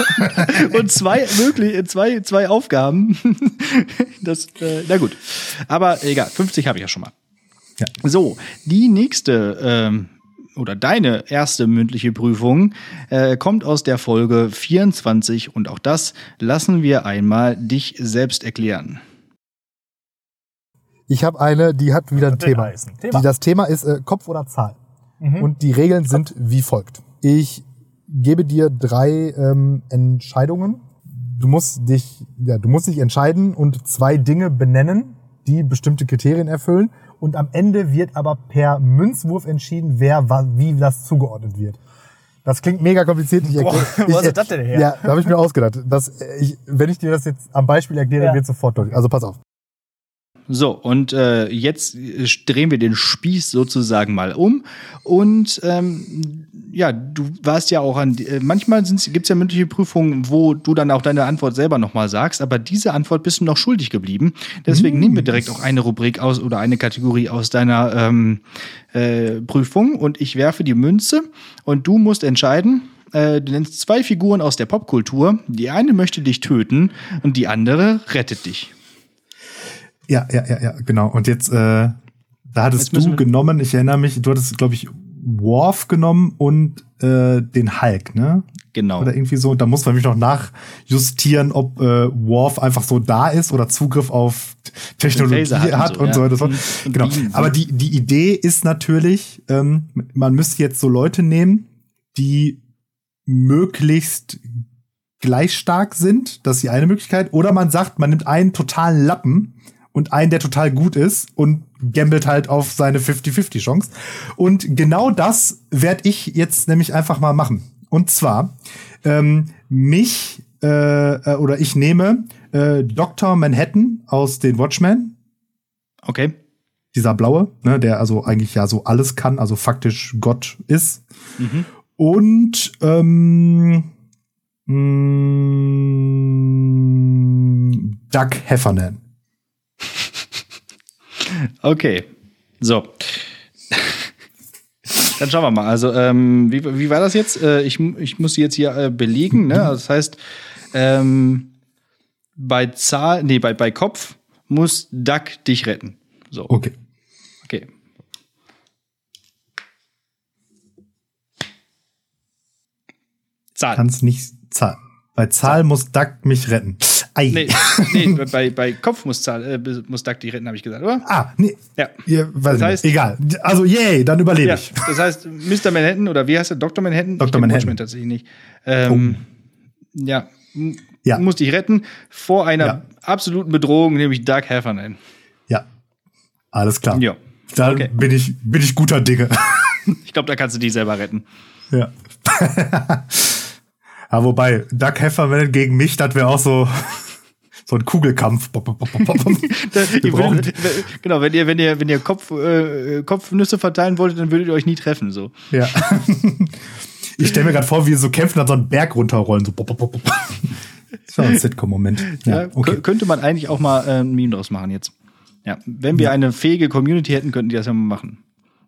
<laughs> Und zwei möglich, zwei, zwei Aufgaben. <laughs> Das, äh, na gut. Aber egal, 50 habe ich ja schon mal. Ja. So, die nächste ähm, oder deine erste mündliche Prüfung äh, kommt aus der Folge 24 und auch das lassen wir einmal dich selbst erklären. Ich habe eine, die hat wieder ein Thema. Thema. Die, das Thema ist äh, Kopf oder Zahl. Mhm. Und die Regeln sind wie folgt. Ich gebe dir drei ähm, Entscheidungen. Du musst dich, ja, du musst dich entscheiden und zwei Dinge benennen, die bestimmte Kriterien erfüllen. Und am Ende wird aber per Münzwurf entschieden, wer wie das zugeordnet wird. Das klingt mega kompliziert. Ich Boah, <laughs> wo ich, du das denn her? Ja, da habe ich mir ausgedacht. Das, äh, ich, wenn ich dir das jetzt am Beispiel erkläre, Ja. wird sofort deutlich. Also pass auf. So, und äh, jetzt äh, drehen wir den Spieß sozusagen mal um. Und ähm, ja, du warst ja auch an. Äh, manchmal gibt es ja mündliche Prüfungen, wo du dann auch deine Antwort selber nochmal sagst, aber diese Antwort bist du noch schuldig geblieben. Deswegen nehmen wir direkt auch eine Rubrik aus oder eine Kategorie aus deiner ähm, äh, Prüfung und ich werfe die Münze und du musst entscheiden. Äh, du nennst zwei Figuren aus der Popkultur. Die eine möchte dich töten und die andere rettet dich. Ja, ja, ja, ja, genau. Und jetzt, äh, da hattest Jetzt du genommen, ich erinnere mich, du hattest, glaube ich, Worf genommen und äh, den Hulk, ne? Genau. Oder irgendwie so. Da muss man mich noch nachjustieren, ob äh, Worf einfach so da ist oder Zugriff auf Technologie hat, so, und ja. so weiter. und so. Genau. Aber die, die Idee ist natürlich, ähm, man müsste jetzt so Leute nehmen, die möglichst gleich stark sind. Das ist die eine Möglichkeit. Oder man sagt, man nimmt einen totalen Lappen und einen, der total gut ist und gambelt halt auf seine 50-50 Chance. Und genau das werde ich jetzt nämlich einfach mal machen. Und zwar ähm, mich äh, äh, oder ich nehme äh, Dr. Manhattan aus den Watchmen, Okay. dieser blaue, ne, der also eigentlich ja so alles kann, also faktisch Gott ist. Mhm. Und ähm, mh, Doug Heffernan. Okay. So. Dann schauen wir mal. Also, ähm, wie, wie war das jetzt? Äh, ich, ich muss sie jetzt hier äh, belegen. Ne? Also das heißt, ähm, bei Zahl, nee, bei, bei Kopf muss Duck dich retten. So, Okay. okay. Zahl. Kannst nicht Zahl. Bei Zahl muss Duck mich retten. Ei. Nee, nee <laughs> bei, bei Kopf muss, äh, dich retten, habe ich gesagt, oder? Ah, nee. Ja. Ja, Das heißt- nicht. Egal. Also, yay, dann überlebe Ja, ich. das heißt, Mr. Manhattan oder wie heißt er? Dr. Manhattan? Dr. Ich Manhattan. Tatsächlich nicht. Ähm, Ja, m- Ja. muss dich retten vor einer Ja. absoluten Bedrohung, nämlich Doug Heffernan. Ja. Alles klar. Ja. Dann Okay. bin ich, bin ich guter Dinge. <laughs> Ich glaube, da kannst du dich selber retten. ja. <laughs> Aber wobei, Doug Heffernan gegen mich, das wäre auch so, so ein Kugelkampf. <laughs> Ihr würdet, genau, wenn ihr, wenn ihr, wenn ihr Kopf, äh, Kopfnüsse verteilen wolltet, dann würdet ihr euch nie treffen. So. Ja. <laughs> Ich stelle mir gerade vor, wie sie so kämpfen, dann so einen Berg runterrollen. So. Das war ein <laughs> Sitcom-Moment. Ja, Ja, okay. kö- Könnte man eigentlich auch mal äh, ein Meme draus machen jetzt. Ja, wenn wir eine fähige Community hätten, könnten die das ja mal machen.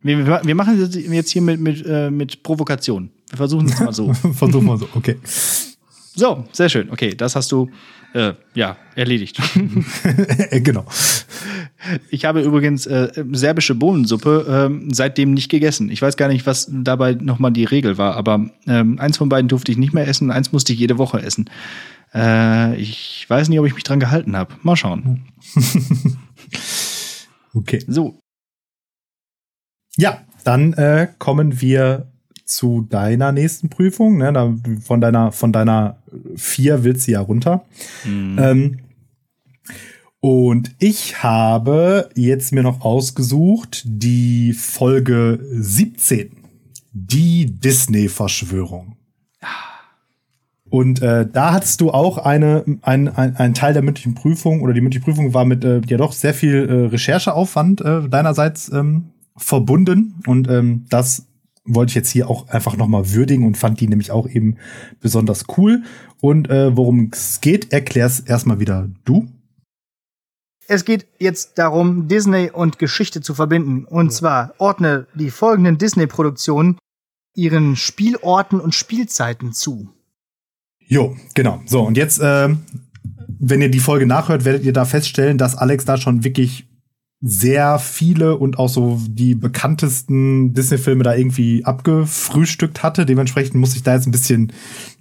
Wir, wir wir machen das jetzt hier mit, mit, äh, mit Provokation. Wir versuchen es mal so. Versuchen wir so. Okay. So, sehr schön. Okay, das hast du äh, ja erledigt. <laughs> Äh, genau. Ich habe übrigens äh, serbische Bohnensuppe ähm, seitdem nicht gegessen. Ich weiß gar nicht, was dabei nochmal die Regel war, aber ähm, eins von beiden durfte ich nicht mehr essen, eins musste ich jede Woche essen. Äh, ich weiß nicht, ob ich mich dran gehalten habe. Mal schauen. <laughs> Okay. So, Ja, dann äh, kommen wir zu deiner nächsten Prüfung. Ne? Da, von deiner von deiner vier willst du ja runter. Ähm, und ich habe jetzt mir noch ausgesucht die Folge 17, die Disney-Verschwörung. Und äh, da hattest du auch eine, ein, ein, ein Teil der mündlichen Prüfung oder die mündliche Prüfung war mit äh, ja doch sehr viel äh, Rechercheaufwand äh, deinerseits ähm, verbunden. Und ähm, das wollte ich jetzt hier auch einfach nochmal würdigen und fand die nämlich auch eben besonders cool. Und äh, worum es geht, erklär's erstmal wieder du. Es geht jetzt darum, Disney und Geschichte zu verbinden. Und zwar ordne die folgenden Disney-Produktionen ihren Spielorten und Spielzeiten zu. Jo, genau. So, und jetzt, äh, wenn ihr die Folge nachhört, werdet ihr da feststellen, dass Alex da schon wirklich sehr viele und auch so die bekanntesten Disney-Filme da irgendwie abgefrühstückt hatte. Dementsprechend muss ich da jetzt ein bisschen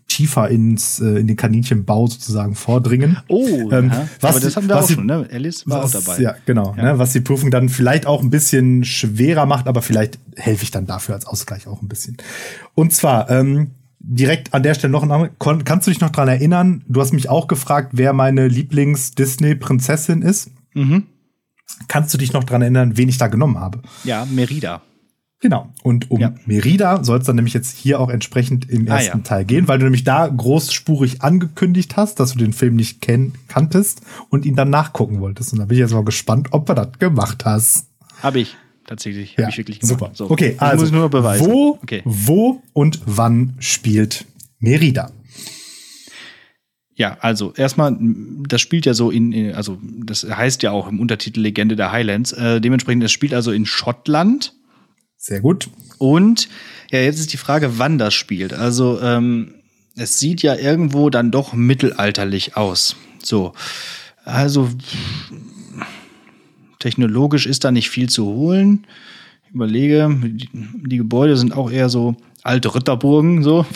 tiefer ins äh, in den Kaninchenbau sozusagen vordringen. Oh, Ähm, ja. was aber das haben wir was auch die- schon, ne? Alice war was, auch dabei. Ja, genau. Ja. Ne, was die Prüfung dann vielleicht auch ein bisschen schwerer macht, aber vielleicht helfe ich dann dafür als Ausgleich auch ein bisschen. Und zwar, ähm, direkt an der Stelle noch ein Name. Kannst du dich noch dran erinnern? Du hast mich auch gefragt, wer meine Lieblings-Disney-Prinzessin ist. Mhm. Kannst du dich noch dran erinnern, wen ich da genommen habe? Ja, Merida. Genau. Und um Ja. Merida soll es dann nämlich jetzt hier auch entsprechend im Ah, ersten ja. Teil gehen, weil du nämlich da großspurig angekündigt hast, dass du den Film nicht kenn kanntest und ihn dann nachgucken wolltest. Und da bin ich jetzt mal gespannt, ob du das gemacht hast. Habe ich tatsächlich. Habe ich wirklich gemacht. Super. okay, das also wo, Okay. wo und wann spielt Merida? Ja, also erstmal, das spielt ja so in, in- also das heißt ja auch im Untertitel Legende der Highlands. Äh, dementsprechend, das spielt also in Schottland. Sehr gut. Und ja, jetzt ist die Frage, wann das spielt. Also ähm, es sieht ja irgendwo dann doch mittelalterlich aus. So, also technologisch ist da nicht viel zu holen. Ich überlege, die, die Gebäude sind auch eher so alte Ritterburgen, so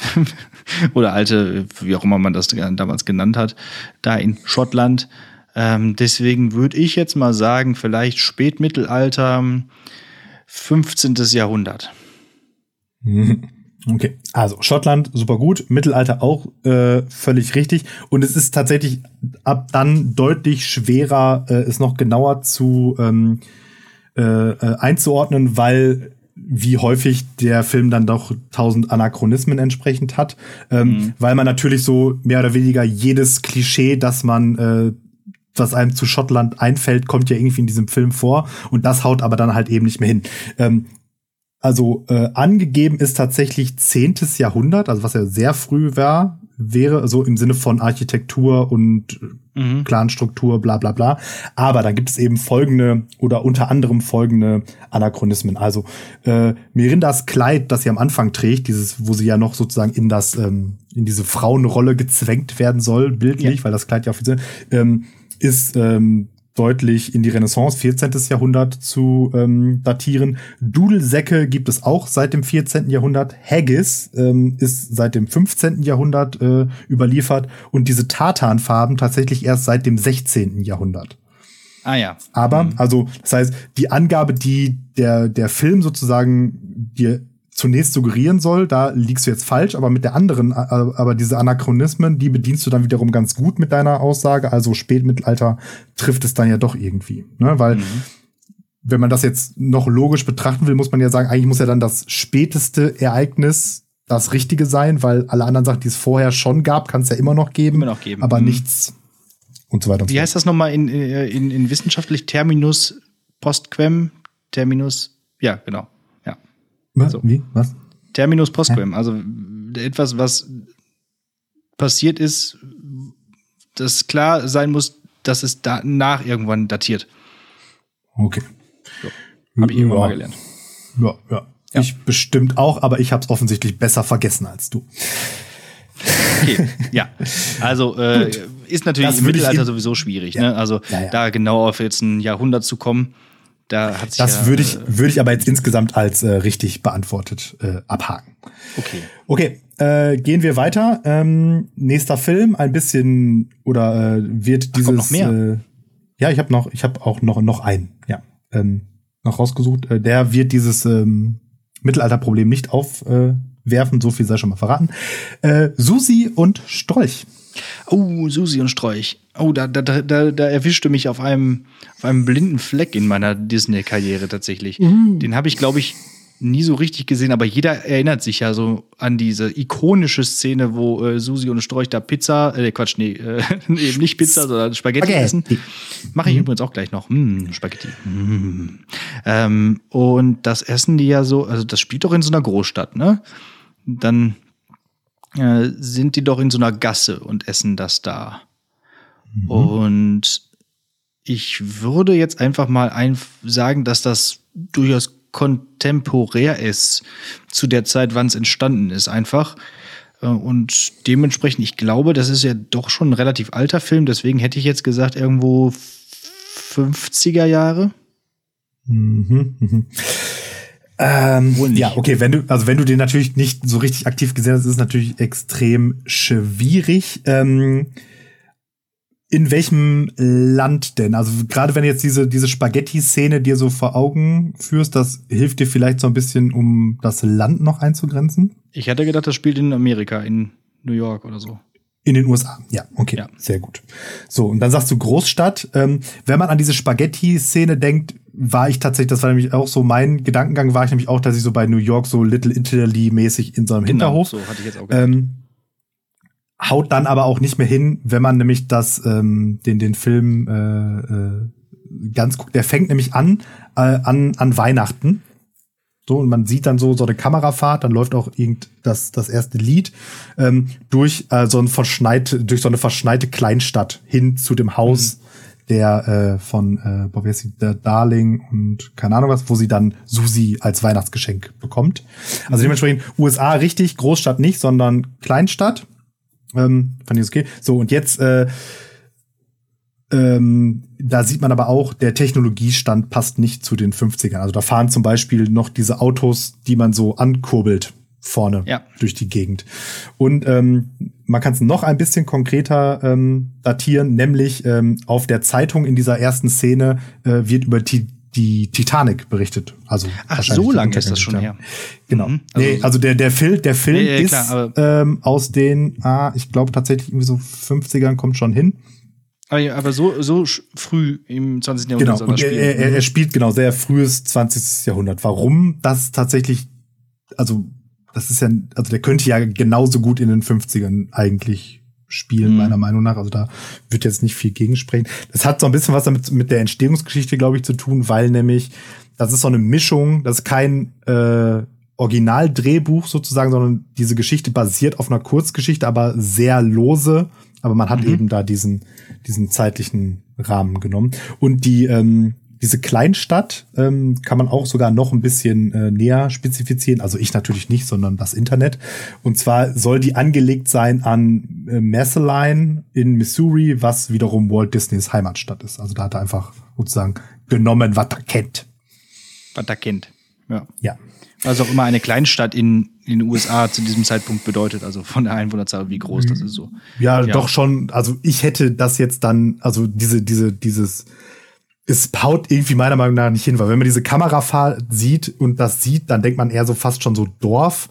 <laughs> oder alte, wie auch immer man das damals genannt hat, da in Schottland. Ähm, deswegen würde ich jetzt mal sagen, vielleicht Spätmittelalter, 15. Jahrhundert. Mhm. <laughs> Okay, also Schottland super gut, Mittelalter auch äh, völlig richtig und es ist tatsächlich ab dann deutlich schwerer, äh, es noch genauer zu ähm, äh, äh, einzuordnen, weil wie häufig der Film dann doch tausend Anachronismen entsprechend hat, ähm, weil man natürlich so mehr oder weniger jedes Klischee, das man äh, was einem zu Schottland einfällt, kommt ja irgendwie in diesem Film vor. Und das haut aber dann halt eben nicht mehr hin. Ähm, also äh, angegeben ist tatsächlich zehntes Jahrhundert, also was ja sehr früh war, wäre so im Sinne von Architektur und Mhm. Clanstruktur, bla bla bla. Aber da gibt es eben folgende oder unter anderem folgende Anachronismen. Also äh, Mirindas Kleid, das sie am Anfang trägt, dieses, wo sie ja noch sozusagen in das ähm, in diese Frauenrolle gezwängt werden soll, bildlich, weil das Kleid ja offiziell ähm, ist ähm, deutlich in die Renaissance, 14. Jahrhundert zu ähm, datieren. Dudelsäcke gibt es auch seit dem 14. Jahrhundert. Haggis ähm, ist seit dem 15. Jahrhundert äh, überliefert und diese Tartanfarben tatsächlich erst seit dem 16. Jahrhundert. Ah ja. Aber, also, das heißt, die Angabe, die der, der Film sozusagen dir zunächst suggerieren soll, da liegst du jetzt falsch, aber mit der anderen, äh, aber diese Anachronismen, die bedienst du dann wiederum ganz gut mit deiner Aussage, also Spätmittelalter trifft es dann ja doch irgendwie, ne, weil wenn man das jetzt noch logisch betrachten will, muss man ja sagen, eigentlich muss ja dann das späteste Ereignis das Richtige sein, weil alle anderen Sachen, die es vorher schon gab, kann es ja immer noch geben, Immer noch geben. aber Mhm. nichts und so weiter und so Wie heißt das nochmal in, äh, in, in wissenschaftlich? Terminus postquem? Terminus, ja, genau. Ja. Was? so. Wie? Was? Terminus postquem. Also etwas, was passiert ist, das klar sein muss, dass es danach irgendwann datiert. Okay. Habe ich irgendwann ja. mal gelernt. Ja, ja. Ich bestimmt auch, aber ich habe es offensichtlich besser vergessen als du. Okay, ja. Also äh, ist natürlich Das im Mittelalter sowieso schwierig. Ja. Ne? Also Ja, ja. da genau auf jetzt ein Jahrhundert zu kommen, da hat sich Das ja, würde ich, äh, würde ich aber jetzt insgesamt als äh, richtig beantwortet äh, abhaken. Okay. Okay, äh, gehen wir weiter. Ähm, nächster Film, ein bisschen oder äh, wird dieses. kommt noch mehr? Äh, ja, ich habe noch, ich habe auch noch noch einen, ja, ähm, noch rausgesucht. Äh, der wird dieses ähm, Mittelalterproblem nicht aufwerfen. so viel sei schon mal verraten. Äh, Susi und Strolch. Oh, Susi und Strolch. Oh, da, da, da, da erwischte mich auf einem, auf einem blinden Fleck in meiner Disney-Karriere tatsächlich. Den habe ich, glaube ich, nie so richtig gesehen, aber jeder erinnert sich ja so an diese ikonische Szene, wo äh, Susi und Storch da Pizza, äh, Quatsch, nee, äh, <laughs> eben nicht Pizza, sondern Spaghetti Spaghetti. essen. Mache ich übrigens auch gleich noch. Mm, Spaghetti. Mm. Ähm, und das essen die ja so, also das spielt doch in so einer Großstadt, ne? Dann äh, sind die doch in so einer Gasse und essen das da. Und ich würde jetzt einfach mal ein sagen, dass das durchaus kontemporär ist zu der Zeit, wann es entstanden ist, einfach. Äh, Und dementsprechend, ich glaube, das ist ja doch schon ein relativ alter Film, deswegen hätte ich jetzt gesagt, irgendwo 50er Jahre. Mhm, mhm. Ähm. Ja, okay, wenn du, also wenn du den natürlich nicht so richtig aktiv gesehen hast, ist es natürlich extrem schwierig. Ähm, in welchem Land denn? Also gerade wenn du jetzt diese, diese Spaghetti-Szene dir so vor Augen führst, das hilft dir vielleicht so ein bisschen, um das Land noch einzugrenzen? Ich hätte gedacht, das spielt in Amerika, in New York oder so. In den USA, ja, okay, Ja. sehr gut. So, und dann sagst du Großstadt. Ähm, wenn man an diese Spaghetti-Szene denkt, war ich tatsächlich, das war nämlich auch so mein Gedankengang, war ich nämlich auch, dass ich so bei New York so Little Italy-mäßig in so einem Hinterhof. so hatte ich jetzt auch gedacht. Ähm, haut dann aber auch nicht mehr hin, wenn man nämlich das, ähm, den, den Film äh, äh, ganz guckt. Der fängt nämlich an, äh, an, an Weihnachten. So, und man sieht dann so, so eine Kamerafahrt, dann läuft auch irgend das, das erste Lied ähm, durch äh, so ein verschneit, durch so eine verschneite Kleinstadt hin zu dem Haus der äh, von äh, heißt sie, der Darling und keine Ahnung was, wo sie dann Susi als Weihnachtsgeschenk bekommt. Also dementsprechend USA richtig, Großstadt nicht, sondern Kleinstadt. Ähm, fand ich okay. So, und jetzt äh, ähm, da sieht man aber auch, der Technologiestand passt nicht zu den 50ern. Also da fahren zum Beispiel noch diese Autos, die man so ankurbelt vorne Ja. durch die Gegend. Und ähm, man kann es noch ein bisschen konkreter ähm, datieren, nämlich ähm, auf der Zeitung in dieser ersten Szene äh, wird über die, die Titanic berichtet. Also Ach, so lange ist das schon her. Genau. Mhm. Also, nee, Also- der, der, Film, der Film ja, ist klar, ähm, aus den, ah, ich glaube tatsächlich irgendwie so 50ern kommt schon hin. Aber, so, so früh im 20. Jahrhundert Genau. Und er, er, er spielt genau sehr frühes 20. Jahrhundert. Warum das tatsächlich, also das ist ja, also der könnte ja genauso gut in den 50ern eigentlich spielen, Mhm. meiner Meinung nach. Also da wird jetzt nicht viel gegensprechen. Das hat so ein bisschen was damit mit der Entstehungsgeschichte, glaube ich, zu tun, weil nämlich das ist so eine Mischung, das ist kein äh, Originaldrehbuch sozusagen, sondern diese Geschichte basiert auf einer Kurzgeschichte, aber sehr lose. Aber man hat eben da diesen, diesen zeitlichen Rahmen genommen. Und die, ähm, diese Kleinstadt ähm, kann man auch sogar noch ein bisschen äh, näher spezifizieren. Also ich natürlich nicht, sondern das Internet. Und zwar soll die angelegt sein an äh, Massillon in Missouri, was wiederum Walt Disneys Heimatstadt ist. Also da hat er einfach sozusagen genommen, was er kennt. was er kennt. Ja. Ja. Was auch immer eine Kleinstadt in, in den USA zu diesem Zeitpunkt bedeutet, also von der Einwohnerzahl, wie groß das ist so. Ja, Ja. doch schon. Also ich hätte das jetzt dann, also diese, diese, dieses, es haut irgendwie meiner Meinung nach nicht hin, weil wenn man diese Kamerafahrt sieht und das sieht, dann denkt man eher so fast schon so Dorf.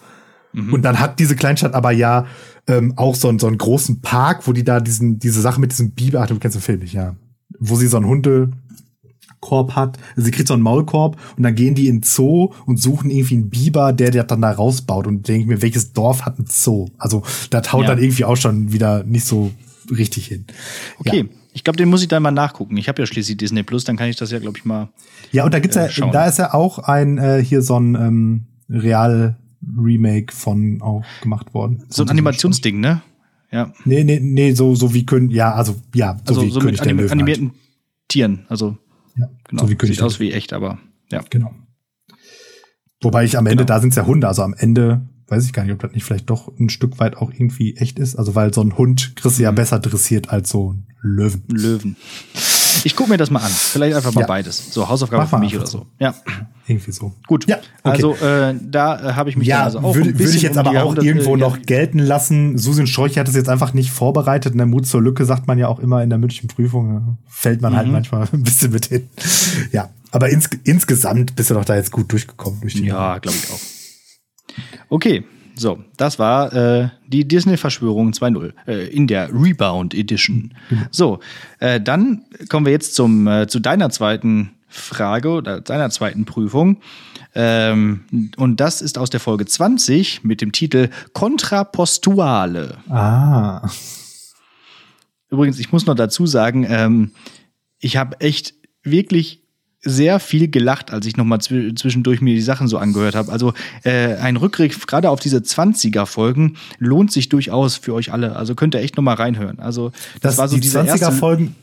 Und dann hat diese Kleinstadt aber ja ähm, auch so, einen- so einen großen Park, wo die da diesen, diese Sache mit diesem Biber, ach, du kennst den Film nicht, ja. Wo sie so einen Hundekorb hat. Also sie kriegt so einen Maulkorb und dann gehen die in den Zoo und suchen irgendwie einen Biber, der der dann da rausbaut. Und denke ich mir, welches Dorf hat ein Zoo? Also das haut Ja. dann irgendwie auch schon wieder nicht so richtig hin. Okay, ich glaube, den muss ich dann mal nachgucken. Ich habe ja schließlich Disney Plus, dann kann ich das ja, glaube ich, mal. Ja, und da gibt's Äh, ja, schauen. da ist ja auch ein äh, hier so ein ähm, Real Remake von auch gemacht worden. So ein Animationsding, ne? Ja. Nee, nee, nee, so so wie können ja, also ja, so Also wie so König mit der anim Löwen animierten Tieren. Also, halt. Ja, genau. so wie König Sieht aus wie echt, aber ja. Genau. Wobei ich am Ende, Genau. da sind's ja Hunde, also am Ende weiß ich gar nicht, ob das nicht vielleicht doch ein Stück weit auch irgendwie echt ist. Also weil so ein Hund kriegst Mhm. du ja besser dressiert als so ein Löwen. Löwen. Ich gucke mir das mal an. Vielleicht einfach mal Ja. beides. So Hausaufgabe Mach für mich oder einfach so. Ja, Irgendwie so. gut. Ja, okay. Also äh, da äh, habe ich mich dann Ja, also auch würde, würde ich jetzt um aber auch irgendwo ja, noch gelten lassen. Susan Scheuch hat es jetzt einfach nicht vorbereitet. In der Mut zur Lücke sagt man ja auch immer in der mündlichen Prüfung, ja, fällt man halt Mhm. manchmal <laughs> ein bisschen mit hin. Ja, aber ins, insgesamt bist du doch da jetzt gut durchgekommen durch die Ja, glaube ich auch. Okay, so, das war äh, die Disney-Verschwörung 2.0 äh, in der Rebound Edition. So, äh, dann kommen wir jetzt zum, äh, zu deiner zweiten Frage oder deiner zweiten Prüfung. Ähm, und das ist aus der Folge 20 mit dem Titel Kontrapostuale. Ah. Übrigens, ich muss noch dazu sagen, ähm, ich habe echt wirklich sehr viel gelacht, als ich noch mal zw zwischendurch mir die Sachen so angehört habe. Also äh, ein Rückgriff gerade auf diese 20er Folgen lohnt sich durchaus für euch alle. Also könnt ihr echt noch mal reinhören. Also das, Das, war so die diese 20er erste Folgen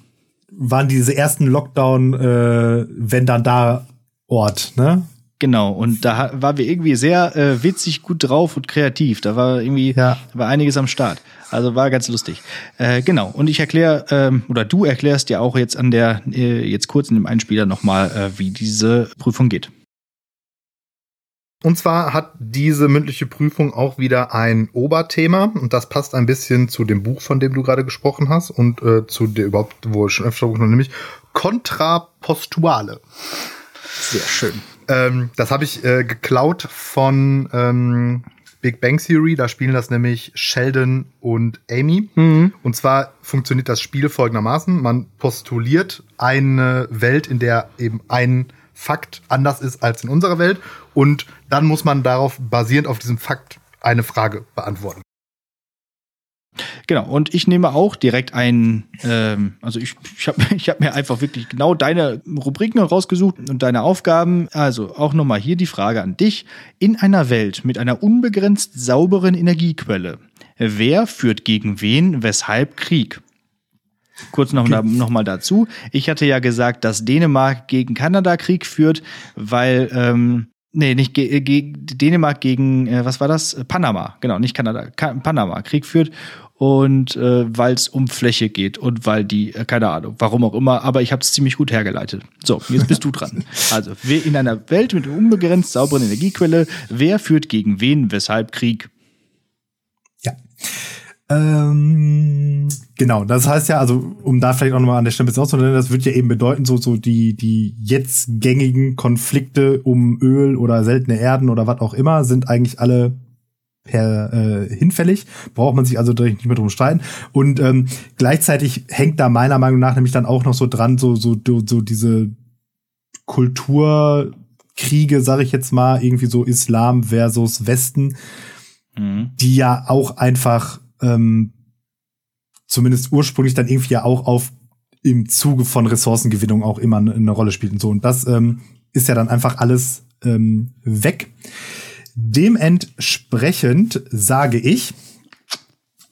waren diese ersten Lockdown, äh, wenn dann da Ort, ne? Genau, und da waren wir irgendwie sehr äh, witzig, gut drauf und kreativ. Da war irgendwie Ja. war einiges am Start. Also war ganz lustig. Äh, genau, und ich erkläre, ähm, oder du erklärst ja auch jetzt an der, äh, jetzt kurz in dem Einspieler nochmal, äh, wie diese Prüfung geht. Und zwar hat diese mündliche Prüfung auch wieder ein Oberthema und das passt ein bisschen zu dem Buch, von dem du gerade gesprochen hast und äh, zu der überhaupt, wo ich schon öfter gesprochen habe, nämlich Kontrapostuale. Sehr schön. Ähm, das habe ich äh, geklaut von ähm, Big Bang Theory. Da spielen das nämlich Sheldon und Amy. Und zwar funktioniert das Spiel folgendermaßen. Man postuliert eine Welt, in der eben ein Fakt anders ist als in unserer Welt. Und dann muss man darauf, basierend auf diesem Fakt, eine Frage beantworten. Genau, und ich nehme auch direkt ein, ähm, also ich, ich habe <laughs> ich hab mir einfach wirklich genau deine Rubriken rausgesucht und deine Aufgaben. Also auch nochmal hier die Frage an dich. In einer Welt mit einer unbegrenzt sauberen Energiequelle, wer führt gegen wen, weshalb Krieg? Kurz noch, noch mal dazu. Ich hatte ja gesagt, dass Dänemark gegen Kanada Krieg führt, weil, ähm, nee, nicht ge äh, ge Dänemark gegen, äh, was war das? Panama, genau, nicht Kanada, Ka Panama Krieg führt und äh, weil es um Fläche geht und weil die, äh, keine Ahnung, warum auch immer, aber ich habe es ziemlich gut hergeleitet. So, jetzt bist du dran. <laughs> Also, wer in einer Welt mit unbegrenzt sauberen Energiequelle, wer führt gegen wen, weshalb Krieg? Ja. Ähm, genau, das heißt ja, also um da vielleicht auch nochmal an der Stelle ein bisschen auszunehmen, das wird ja eben bedeuten, so, so die, die jetzt gängigen Konflikte um Öl oder seltene Erden oder was auch immer sind eigentlich alle per äh, hinfällig, braucht man sich also direkt nicht mehr drum streiten. Und ähm, gleichzeitig hängt da meiner Meinung nach nämlich dann auch noch so dran, so, so, so, diese Kulturkriege, sage ich jetzt mal, irgendwie so Islam versus Westen, Mhm. die ja auch einfach ähm, zumindest ursprünglich dann irgendwie ja auch auf im Zuge von Ressourcengewinnung auch immer eine, eine Rolle spielt und so. Und das ähm, ist ja dann einfach alles ähm, weg. Dementsprechend sage ich,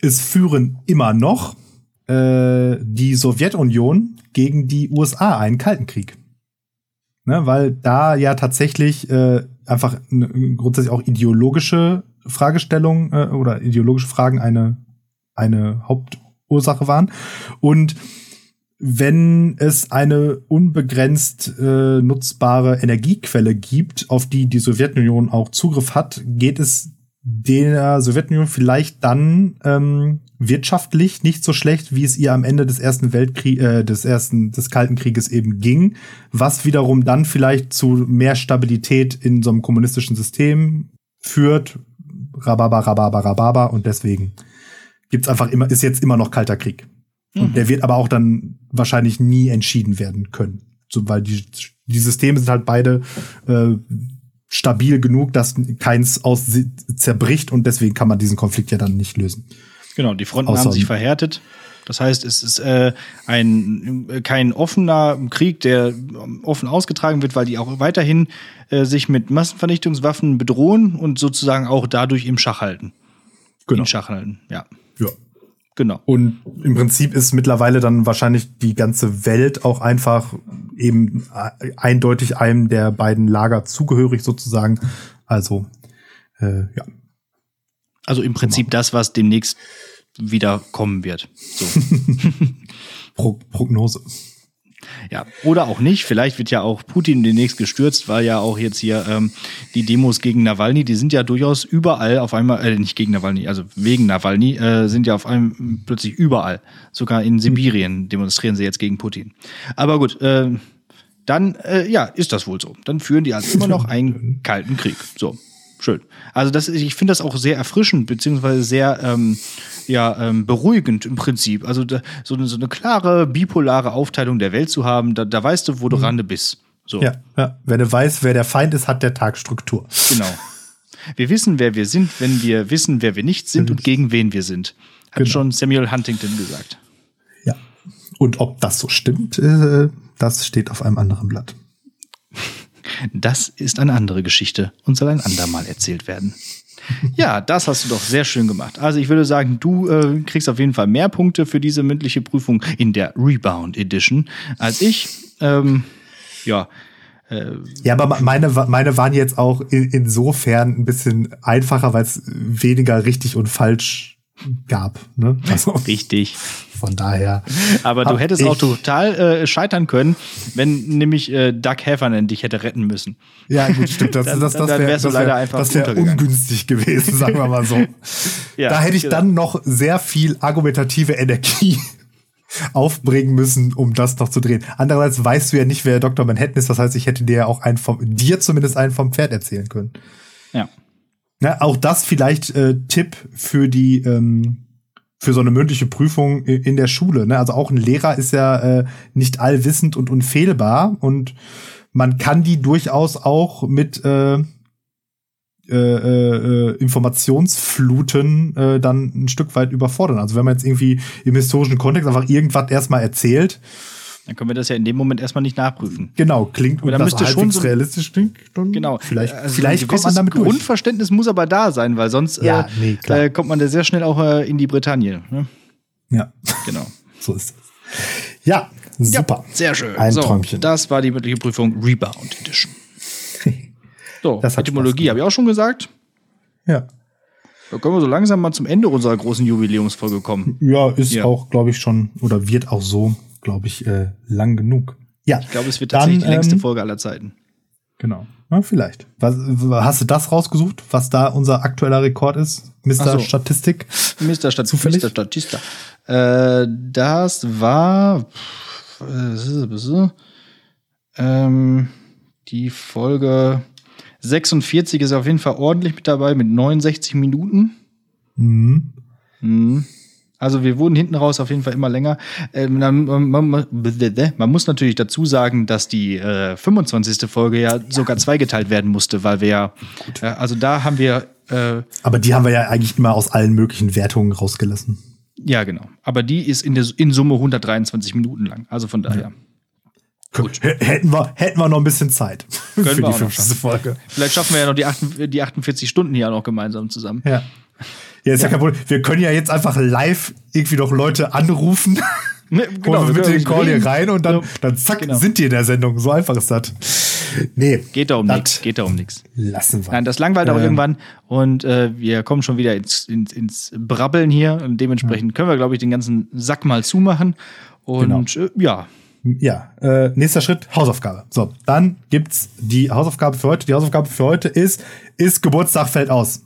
es führen immer noch äh, die Sowjetunion gegen die USA einen Kalten Krieg. Ne, weil da ja tatsächlich äh, einfach grundsätzlich auch ideologische Fragestellungen äh, oder ideologische Fragen eine, eine Hauptursache waren. Und wenn es eine unbegrenzt äh, nutzbare Energiequelle gibt, auf die die Sowjetunion auch Zugriff hat, geht es der Sowjetunion vielleicht dann ähm, wirtschaftlich nicht so schlecht, wie es ihr am Ende des ersten Weltkriegs, äh, des ersten, des Kalten Krieges eben ging, was wiederum dann vielleicht zu mehr Stabilität in so einem kommunistischen System führt. Rababa, rababa, rababa und deswegen gibt's einfach immer, ist jetzt immer noch Kalter Krieg. Und der wird aber auch dann wahrscheinlich nie entschieden werden können. So, weil die, die Systeme sind halt beide äh, stabil genug, dass keins aus zerbricht und deswegen kann man diesen Konflikt ja dann nicht lösen. Genau, die Fronten Außer- haben sich verhärtet. Das heißt, es ist äh, ein kein offener Krieg, der offen ausgetragen wird, weil die auch weiterhin äh, sich mit Massenvernichtungswaffen bedrohen und sozusagen auch dadurch im Schach halten. Genau. In Schach halten, ja. Genau. Und im Prinzip ist mittlerweile dann wahrscheinlich die ganze Welt auch einfach eben äh, eindeutig einem der beiden Lager zugehörig sozusagen. Also, äh, ja. Also im Prinzip das, was demnächst wieder kommen wird. So. <laughs> Pro Prognose. Ja, oder auch nicht. Vielleicht wird ja auch Putin demnächst gestürzt, weil ja auch jetzt hier ähm, die Demos gegen Nawalny, die sind ja durchaus überall auf einmal, äh, nicht gegen Nawalny, also wegen Nawalny, äh, sind ja auf einmal plötzlich überall. Sogar in Sibirien demonstrieren sie jetzt gegen Putin. Aber gut, äh, dann, äh, ja, ist das wohl so. Dann führen die also immer noch einen kalten Krieg. So, schön. Also das, ich finde das auch sehr erfrischend, beziehungsweise sehr ähm, ja, ähm, beruhigend im Prinzip. Also da, so, eine, so eine klare, bipolare Aufteilung der Welt zu haben, da, da weißt du, wo du ran bist. So, Ja, ja. Wenn du weißt, wer der Feind ist, hat der Tag Struktur. genau. Wir wissen, wer wir sind, wenn wir wissen, wer wir nicht sind und gegen wen wir sind. Hat Genau. schon Samuel Huntington gesagt. Ja. Und ob das so stimmt, äh, das steht auf einem anderen Blatt. Das ist eine andere Geschichte und soll ein andermal erzählt werden. Ja, das hast du doch sehr schön gemacht. Also ich würde sagen, du äh, kriegst auf jeden Fall mehr Punkte für diese mündliche Prüfung in der Rebound Edition als ich. Ähm, ja, Ja, aber meine, meine waren jetzt auch in, insofern ein bisschen einfacher, weil es weniger richtig und falsch gab. Ne? <laughs> Also richtig. Von daher. Aber du hättest auch total äh, scheitern können, wenn nämlich äh, Doug Heffernan dich hätte retten müssen. Ja, gut, stimmt. Das, <laughs> Dann- das, das wäre wär, wär untergegangen. ungünstig gewesen, <laughs> sagen wir mal so. Ja, da hätte ich genau. dann noch sehr viel argumentative Energie <laughs> aufbringen müssen, um das noch zu drehen. Andererseits weißt du ja nicht, wer Dr. Manhattan ist. Das heißt, ich hätte dir ja auch einen vom, dir zumindest einen vom Pferd erzählen können. Ja. Ja, auch das vielleicht äh, Tipp für die ähm, für so eine mündliche Prüfung in der Schule. Ne? Also auch ein Lehrer ist ja äh, nicht allwissend und unfehlbar und man kann die durchaus auch mit äh, äh, äh, Informationsfluten äh, dann ein Stück weit überfordern. Also wenn man jetzt irgendwie im historischen Kontext einfach irgendwas erstmal erzählt, Dann können wir das ja in dem Moment erstmal nicht nachprüfen. genau, klingt Aber und müsste das schon so- realistisch klingt, dann Genau. vielleicht, Also vielleicht kommt man damit durch. Grundverständnis muss aber da sein, weil sonst Ja, äh, nee, äh, kommt man da sehr schnell auch äh, in die Bretagne. Ne? Ja, Genau. <laughs> so ist es. Ja, super. Ja, sehr schön. Ein so, Träumchen. Das war die mündliche Prüfung Rebound Edition. <laughs> So, Das hat Etymologie habe ich auch schon gesagt. Ja. Da können wir so langsam mal zum Ende unserer großen Jubiläumsfolge kommen. Ja, ist Ja. auch, glaube ich, schon oder wird auch so, glaube ich, äh, lang genug. Ja, Ich glaube, es wird Dann, tatsächlich die längste ähm, Folge aller Zeiten. genau. Na, vielleicht. Was, hast du das rausgesucht, was da unser aktueller Rekord ist? Mr. So. Statistik? Mr. Stat Zufällig? Mr. Statista. Äh, das war äh, ähm, die Folge 46 ist auf jeden Fall ordentlich mit dabei mit 69 Minuten. Mhm. Mhm. Also wir wurden hinten raus auf jeden Fall immer länger. Ähm, dann, man, muss natürlich dazu sagen, dass die äh, 25. Folge ja sogar zweigeteilt werden musste, weil wir ja, äh, also da haben wir äh, Aber die haben wir ja eigentlich immer aus allen möglichen Wertungen rausgelassen. Ja, genau. Aber die ist in, der, in Summe 123 Minuten lang. Also von daher. Gut. Hätten wir, hätten wir noch ein bisschen Zeit <laughs> für wir die 50. Folge. Vielleicht schaffen wir ja noch die, 8, die 48 Stunden hier auch noch gemeinsam zusammen. Ja. Ja, ist ja. kein Problem. Wir können ja jetzt einfach live irgendwie noch Leute anrufen. <laughs> Ne, Genau, wir wir mit den Call hier reden. rein und dann, Ja, dann zack, genau. sind die in der Sendung. So einfach ist das. Nee. Geht da um nichts. Geht da um nichts. Lassen wir. Nein, das langweilt auch Ähm, irgendwann und äh, wir kommen schon wieder ins, ins, ins Brabbeln hier und dementsprechend können wir, glaube ich, den ganzen Sack mal zumachen. Und Genau. äh, ja, Ja, äh, nächster Schritt, Hausaufgabe. So, dann gibt's die Hausaufgabe für heute. Die Hausaufgabe für heute ist, ist Geburtstag fällt aus.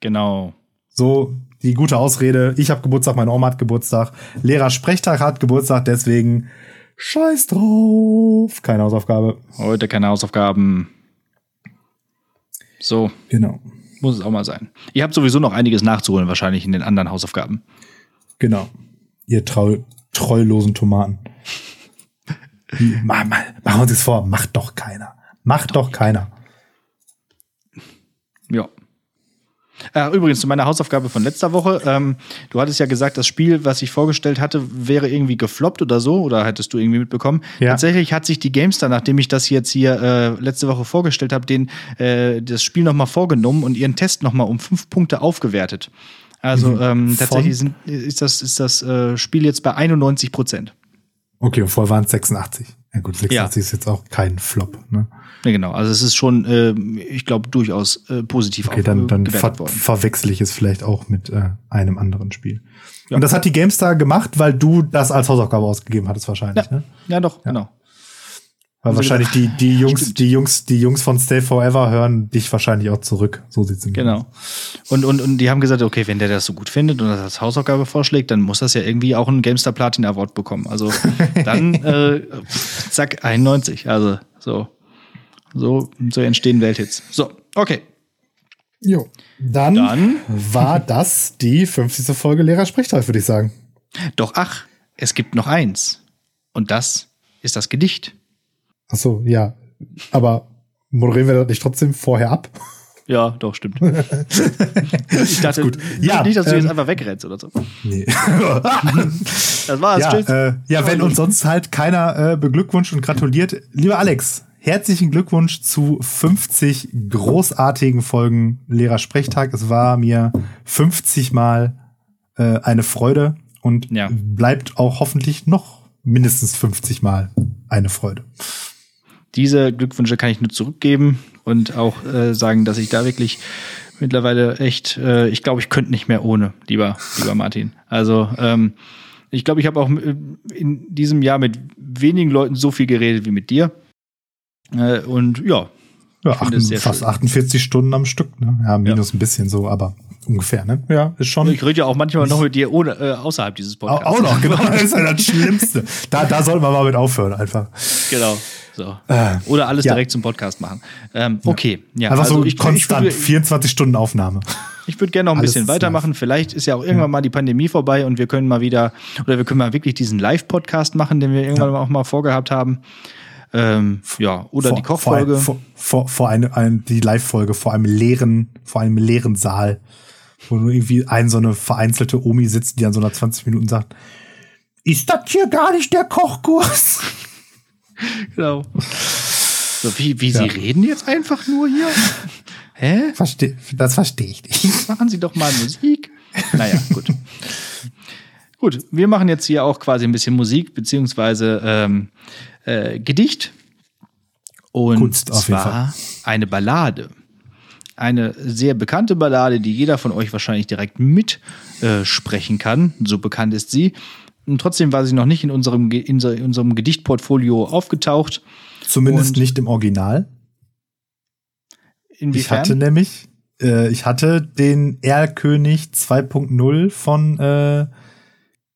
genau. So die gute Ausrede, ich habe Geburtstag, meine Oma hat Geburtstag, Lehrer Sprechtag hat Geburtstag, deswegen scheiß drauf. Keine Hausaufgabe. Heute keine Hausaufgaben. So, Genau. muss es auch mal sein. Ihr habt sowieso noch einiges nachzuholen, wahrscheinlich in den anderen Hausaufgaben. Genau. Ihr treu, treulosen Tomaten. Wie- Ma- ma- Machen wir uns das vor, macht doch keiner. Macht doch keiner. Ja. Äh, übrigens, zu meiner Hausaufgabe von letzter Woche. Ähm, du hattest ja gesagt, das Spiel, was ich vorgestellt hatte, wäre irgendwie gefloppt oder so, oder hättest du irgendwie mitbekommen? Ja. Tatsächlich hat sich die GameStar, nachdem ich das jetzt hier äh, letzte Woche vorgestellt habe, den äh, das Spiel nochmal vorgenommen und ihren Test nochmal um fünf Punkte aufgewertet. Also Mhm. ähm, tatsächlich sind, ist das, ist das äh, Spiel jetzt bei 91 Prozent. Okay, und vorher waren es 86. Ja gut, 86 ist jetzt auch kein Flop. Ne? Ja, genau. Also es ist schon, äh, ich glaube, durchaus äh, positiv Okay, dann, dann ver worden. verwechsel ich es vielleicht auch mit äh, einem anderen Spiel. Und das hat die GameStar gemacht, weil du das als Hausaufgabe ausgegeben hattest wahrscheinlich, Ja, ne? ja doch, genau. Weil sie wahrscheinlich die, die Jungs, Stimmt. die Jungs, die Jungs von Stay Forever hören dich wahrscheinlich auch zurück. So sieht's nämlich Genau. Und, und, und die haben gesagt, okay, wenn der das so gut findet und das als Hausaufgabe vorschlägt, dann muss das ja irgendwie auch einen GameStar Platin Award bekommen. Also dann, <laughs> äh, zack, 91. Also so, so, so entstehen Welthits. So, okay. Jo. Dann, Dann- war das die 50. Folge Lehrersprechtag, würde ich sagen. Doch ach, es gibt noch eins. Und das ist das Gedicht. Ach so, ja. Aber moderieren wir das nicht trotzdem vorher ab? Ja, doch, stimmt. <laughs> ich dachte, Gut. nicht, Ja, nicht, dass du ähm, jetzt einfach wegrennst oder so. Nee. <laughs> <laughs> Das war's. ja, Tschüss. äh, ja, wenn uns sonst halt keiner äh, beglückwünscht und gratuliert. Lieber Alex, herzlichen Glückwunsch zu 50 großartigen Folgen Lehrersprechtag. Es war mir 50 Mal äh, eine Freude und Ja. bleibt auch hoffentlich noch mindestens 50 Mal eine Freude. Diese Glückwünsche kann ich nur zurückgeben und auch äh, sagen, dass ich da wirklich mittlerweile echt, äh, ich glaube, ich könnte nicht mehr ohne, lieber, lieber Martin. Also ähm, ich glaube, ich habe auch äh, in diesem Jahr mit wenigen Leuten so viel geredet wie mit dir. Äh, und ja, Ja, Ich sehr fast schön. 48 Stunden am Stück. Ne? Ja, minus ein bisschen so, aber ungefähr. Ne? Ja, ist schon. ich rede ja auch manchmal noch mit dir ohne, äh, außerhalb dieses Auch, Podcasts. auch noch, genau. <laughs> Das ist ja das Schlimmste. Da, da sollten wir mal mit aufhören, einfach. Genau. So. Äh, Oder alles ja. direkt zum Podcast machen. Ähm, okay, ja. Einfach also so ich, konstant, ich, 24 Stunden Aufnahme. Ich würde gerne noch ein Alles bisschen weitermachen. Vielleicht ist ja auch irgendwann mal die Pandemie vorbei und wir können mal wieder, oder wir können mal wirklich diesen Live-Podcast machen, den wir irgendwann auch mal vorgehabt haben. Ähm, ja, oder die Kochfolge. Vor, vor, vor eine, ein, die Live-Folge vor einem leeren, vor einem leeren Saal, wo nur irgendwie ein so eine vereinzelte Omi sitzt, die an so einer 20 Minuten sagt, ist das hier gar nicht der Kochkurs? <laughs> genau. So, wie, wie Sie Ja. reden jetzt einfach nur hier? <laughs> Hä? Versteh, das verstehe ich nicht. <laughs> Machen Sie doch mal Musik. Naja, gut. gut, wir machen jetzt hier auch quasi ein bisschen Musik, beziehungsweise ähm, äh, Gedicht. Und Kunst zwar eine Ballade. Eine sehr bekannte Ballade, die jeder von euch wahrscheinlich direkt mitsprechen äh, kann. So bekannt ist sie. Und trotzdem war sie noch nicht in unserem, in unserem Gedichtportfolio aufgetaucht. Zumindest Und- nicht im Original. Inwiefern? Ich hatte nämlich, äh, ich hatte den Erlkönig 2.0 von äh,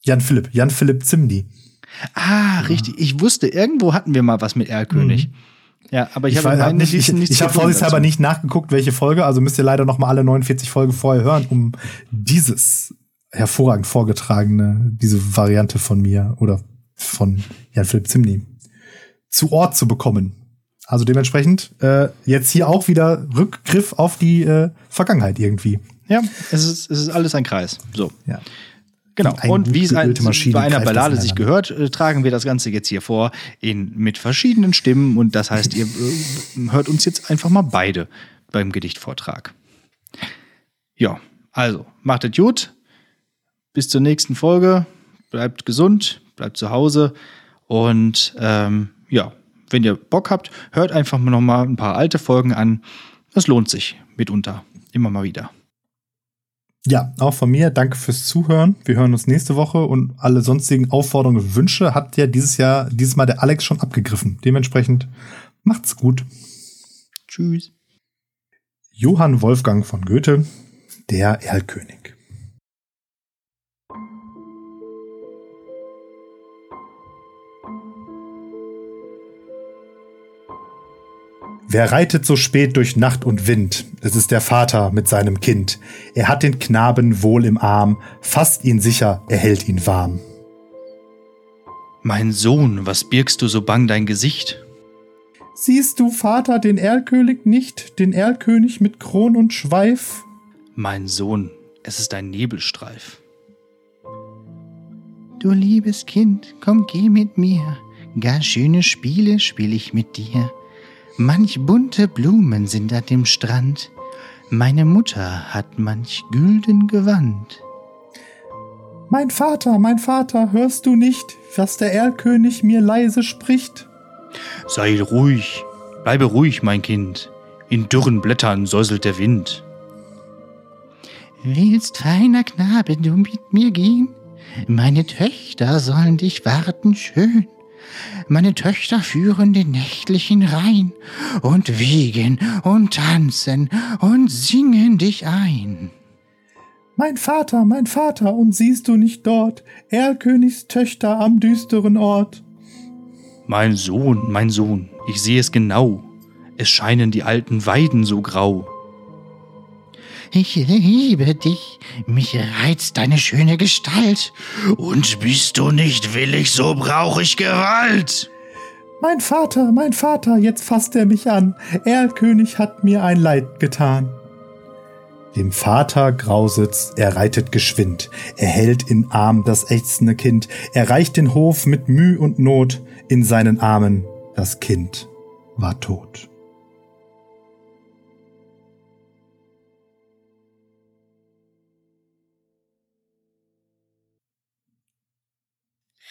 Jan Philipp, Jan Philipp Zimny. Ah, richtig. Ich wusste, irgendwo hatten wir mal was mit Erlkönig. Ja, aber ich, Ich, habe hab nicht, ich, ich habe gefunden vorsichtshalber nicht nachgeguckt, welche Folge, also müsst ihr leider noch mal alle 49 Folgen vorher hören, um dieses hervorragend vorgetragene, diese Variante von mir oder von Jan Philipp Zimny zu Ort zu bekommen. Also dementsprechend äh, jetzt hier auch wieder Rückgriff auf die äh, Vergangenheit irgendwie. Ja, es ist, es ist alles ein Kreis. So. Ja. Genau. Eine Und wie es ein, bei einer Ballade sich gehört, äh, tragen wir das Ganze jetzt hier vor in, mit verschiedenen Stimmen. Und das heißt, ihr äh, hört uns jetzt einfach mal beide beim Gedichtvortrag. Ja, also macht es gut. Bis zur nächsten Folge. Bleibt gesund, bleibt zu Hause. Und ähm, ja, wenn ihr Bock habt, hört einfach mal noch mal ein paar alte Folgen an. Das lohnt sich mitunter. Immer mal wieder. Ja, auch von mir. Danke fürs Zuhören. Wir hören uns nächste Woche und alle sonstigen Aufforderungen und Wünsche hat ja dieses Jahr, dieses Mal der Alex schon abgegriffen. Dementsprechend macht's gut. Tschüss. Johann Wolfgang von Goethe, der Erlkönig. Wer reitet so spät durch Nacht und Wind? Es ist der Vater mit seinem Kind. Er hat den Knaben wohl im Arm, fasst ihn sicher, er hält ihn warm. Mein Sohn, was birgst du so bang dein Gesicht? Siehst du, Vater, den Erlkönig nicht, den Erlkönig mit Kron und Schweif? Mein Sohn, es ist ein Nebelstreif. Du liebes Kind, komm geh mit mir, gar schöne Spiele spiel ich mit dir. Manch bunte Blumen sind an dem Strand, meine Mutter hat manch gülden Gewand. Mein Vater, mein Vater, hörst du nicht, was der Erlkönig mir leise spricht? Sei ruhig, bleibe ruhig, mein Kind, in dürren Blättern säuselt der Wind. Willst, feiner Knabe, du mit mir gehen? Meine Töchter sollen dich warten schön. Meine Töchter führen den nächtlichen Rhein und wiegen und tanzen und singen dich ein. Mein Vater, mein Vater, und siehst du nicht dort Erlkönigs Töchter am düsteren Ort? Mein Sohn, mein Sohn, ich sehe es genau. Es scheinen die alten Weiden so grau. Ich liebe dich, mich reizt deine schöne Gestalt. Und bist du nicht willig, so brauch ich Gewalt. Mein Vater, mein Vater, jetzt fasst er mich an. Erlkönig hat mir ein Leid getan. Dem Vater grausit's, er reitet geschwind, er hält in Arm das ächzende Kind, er reicht den Hof mit Müh und Not, in seinen Armen das Kind war tot.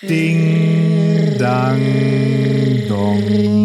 叮当咚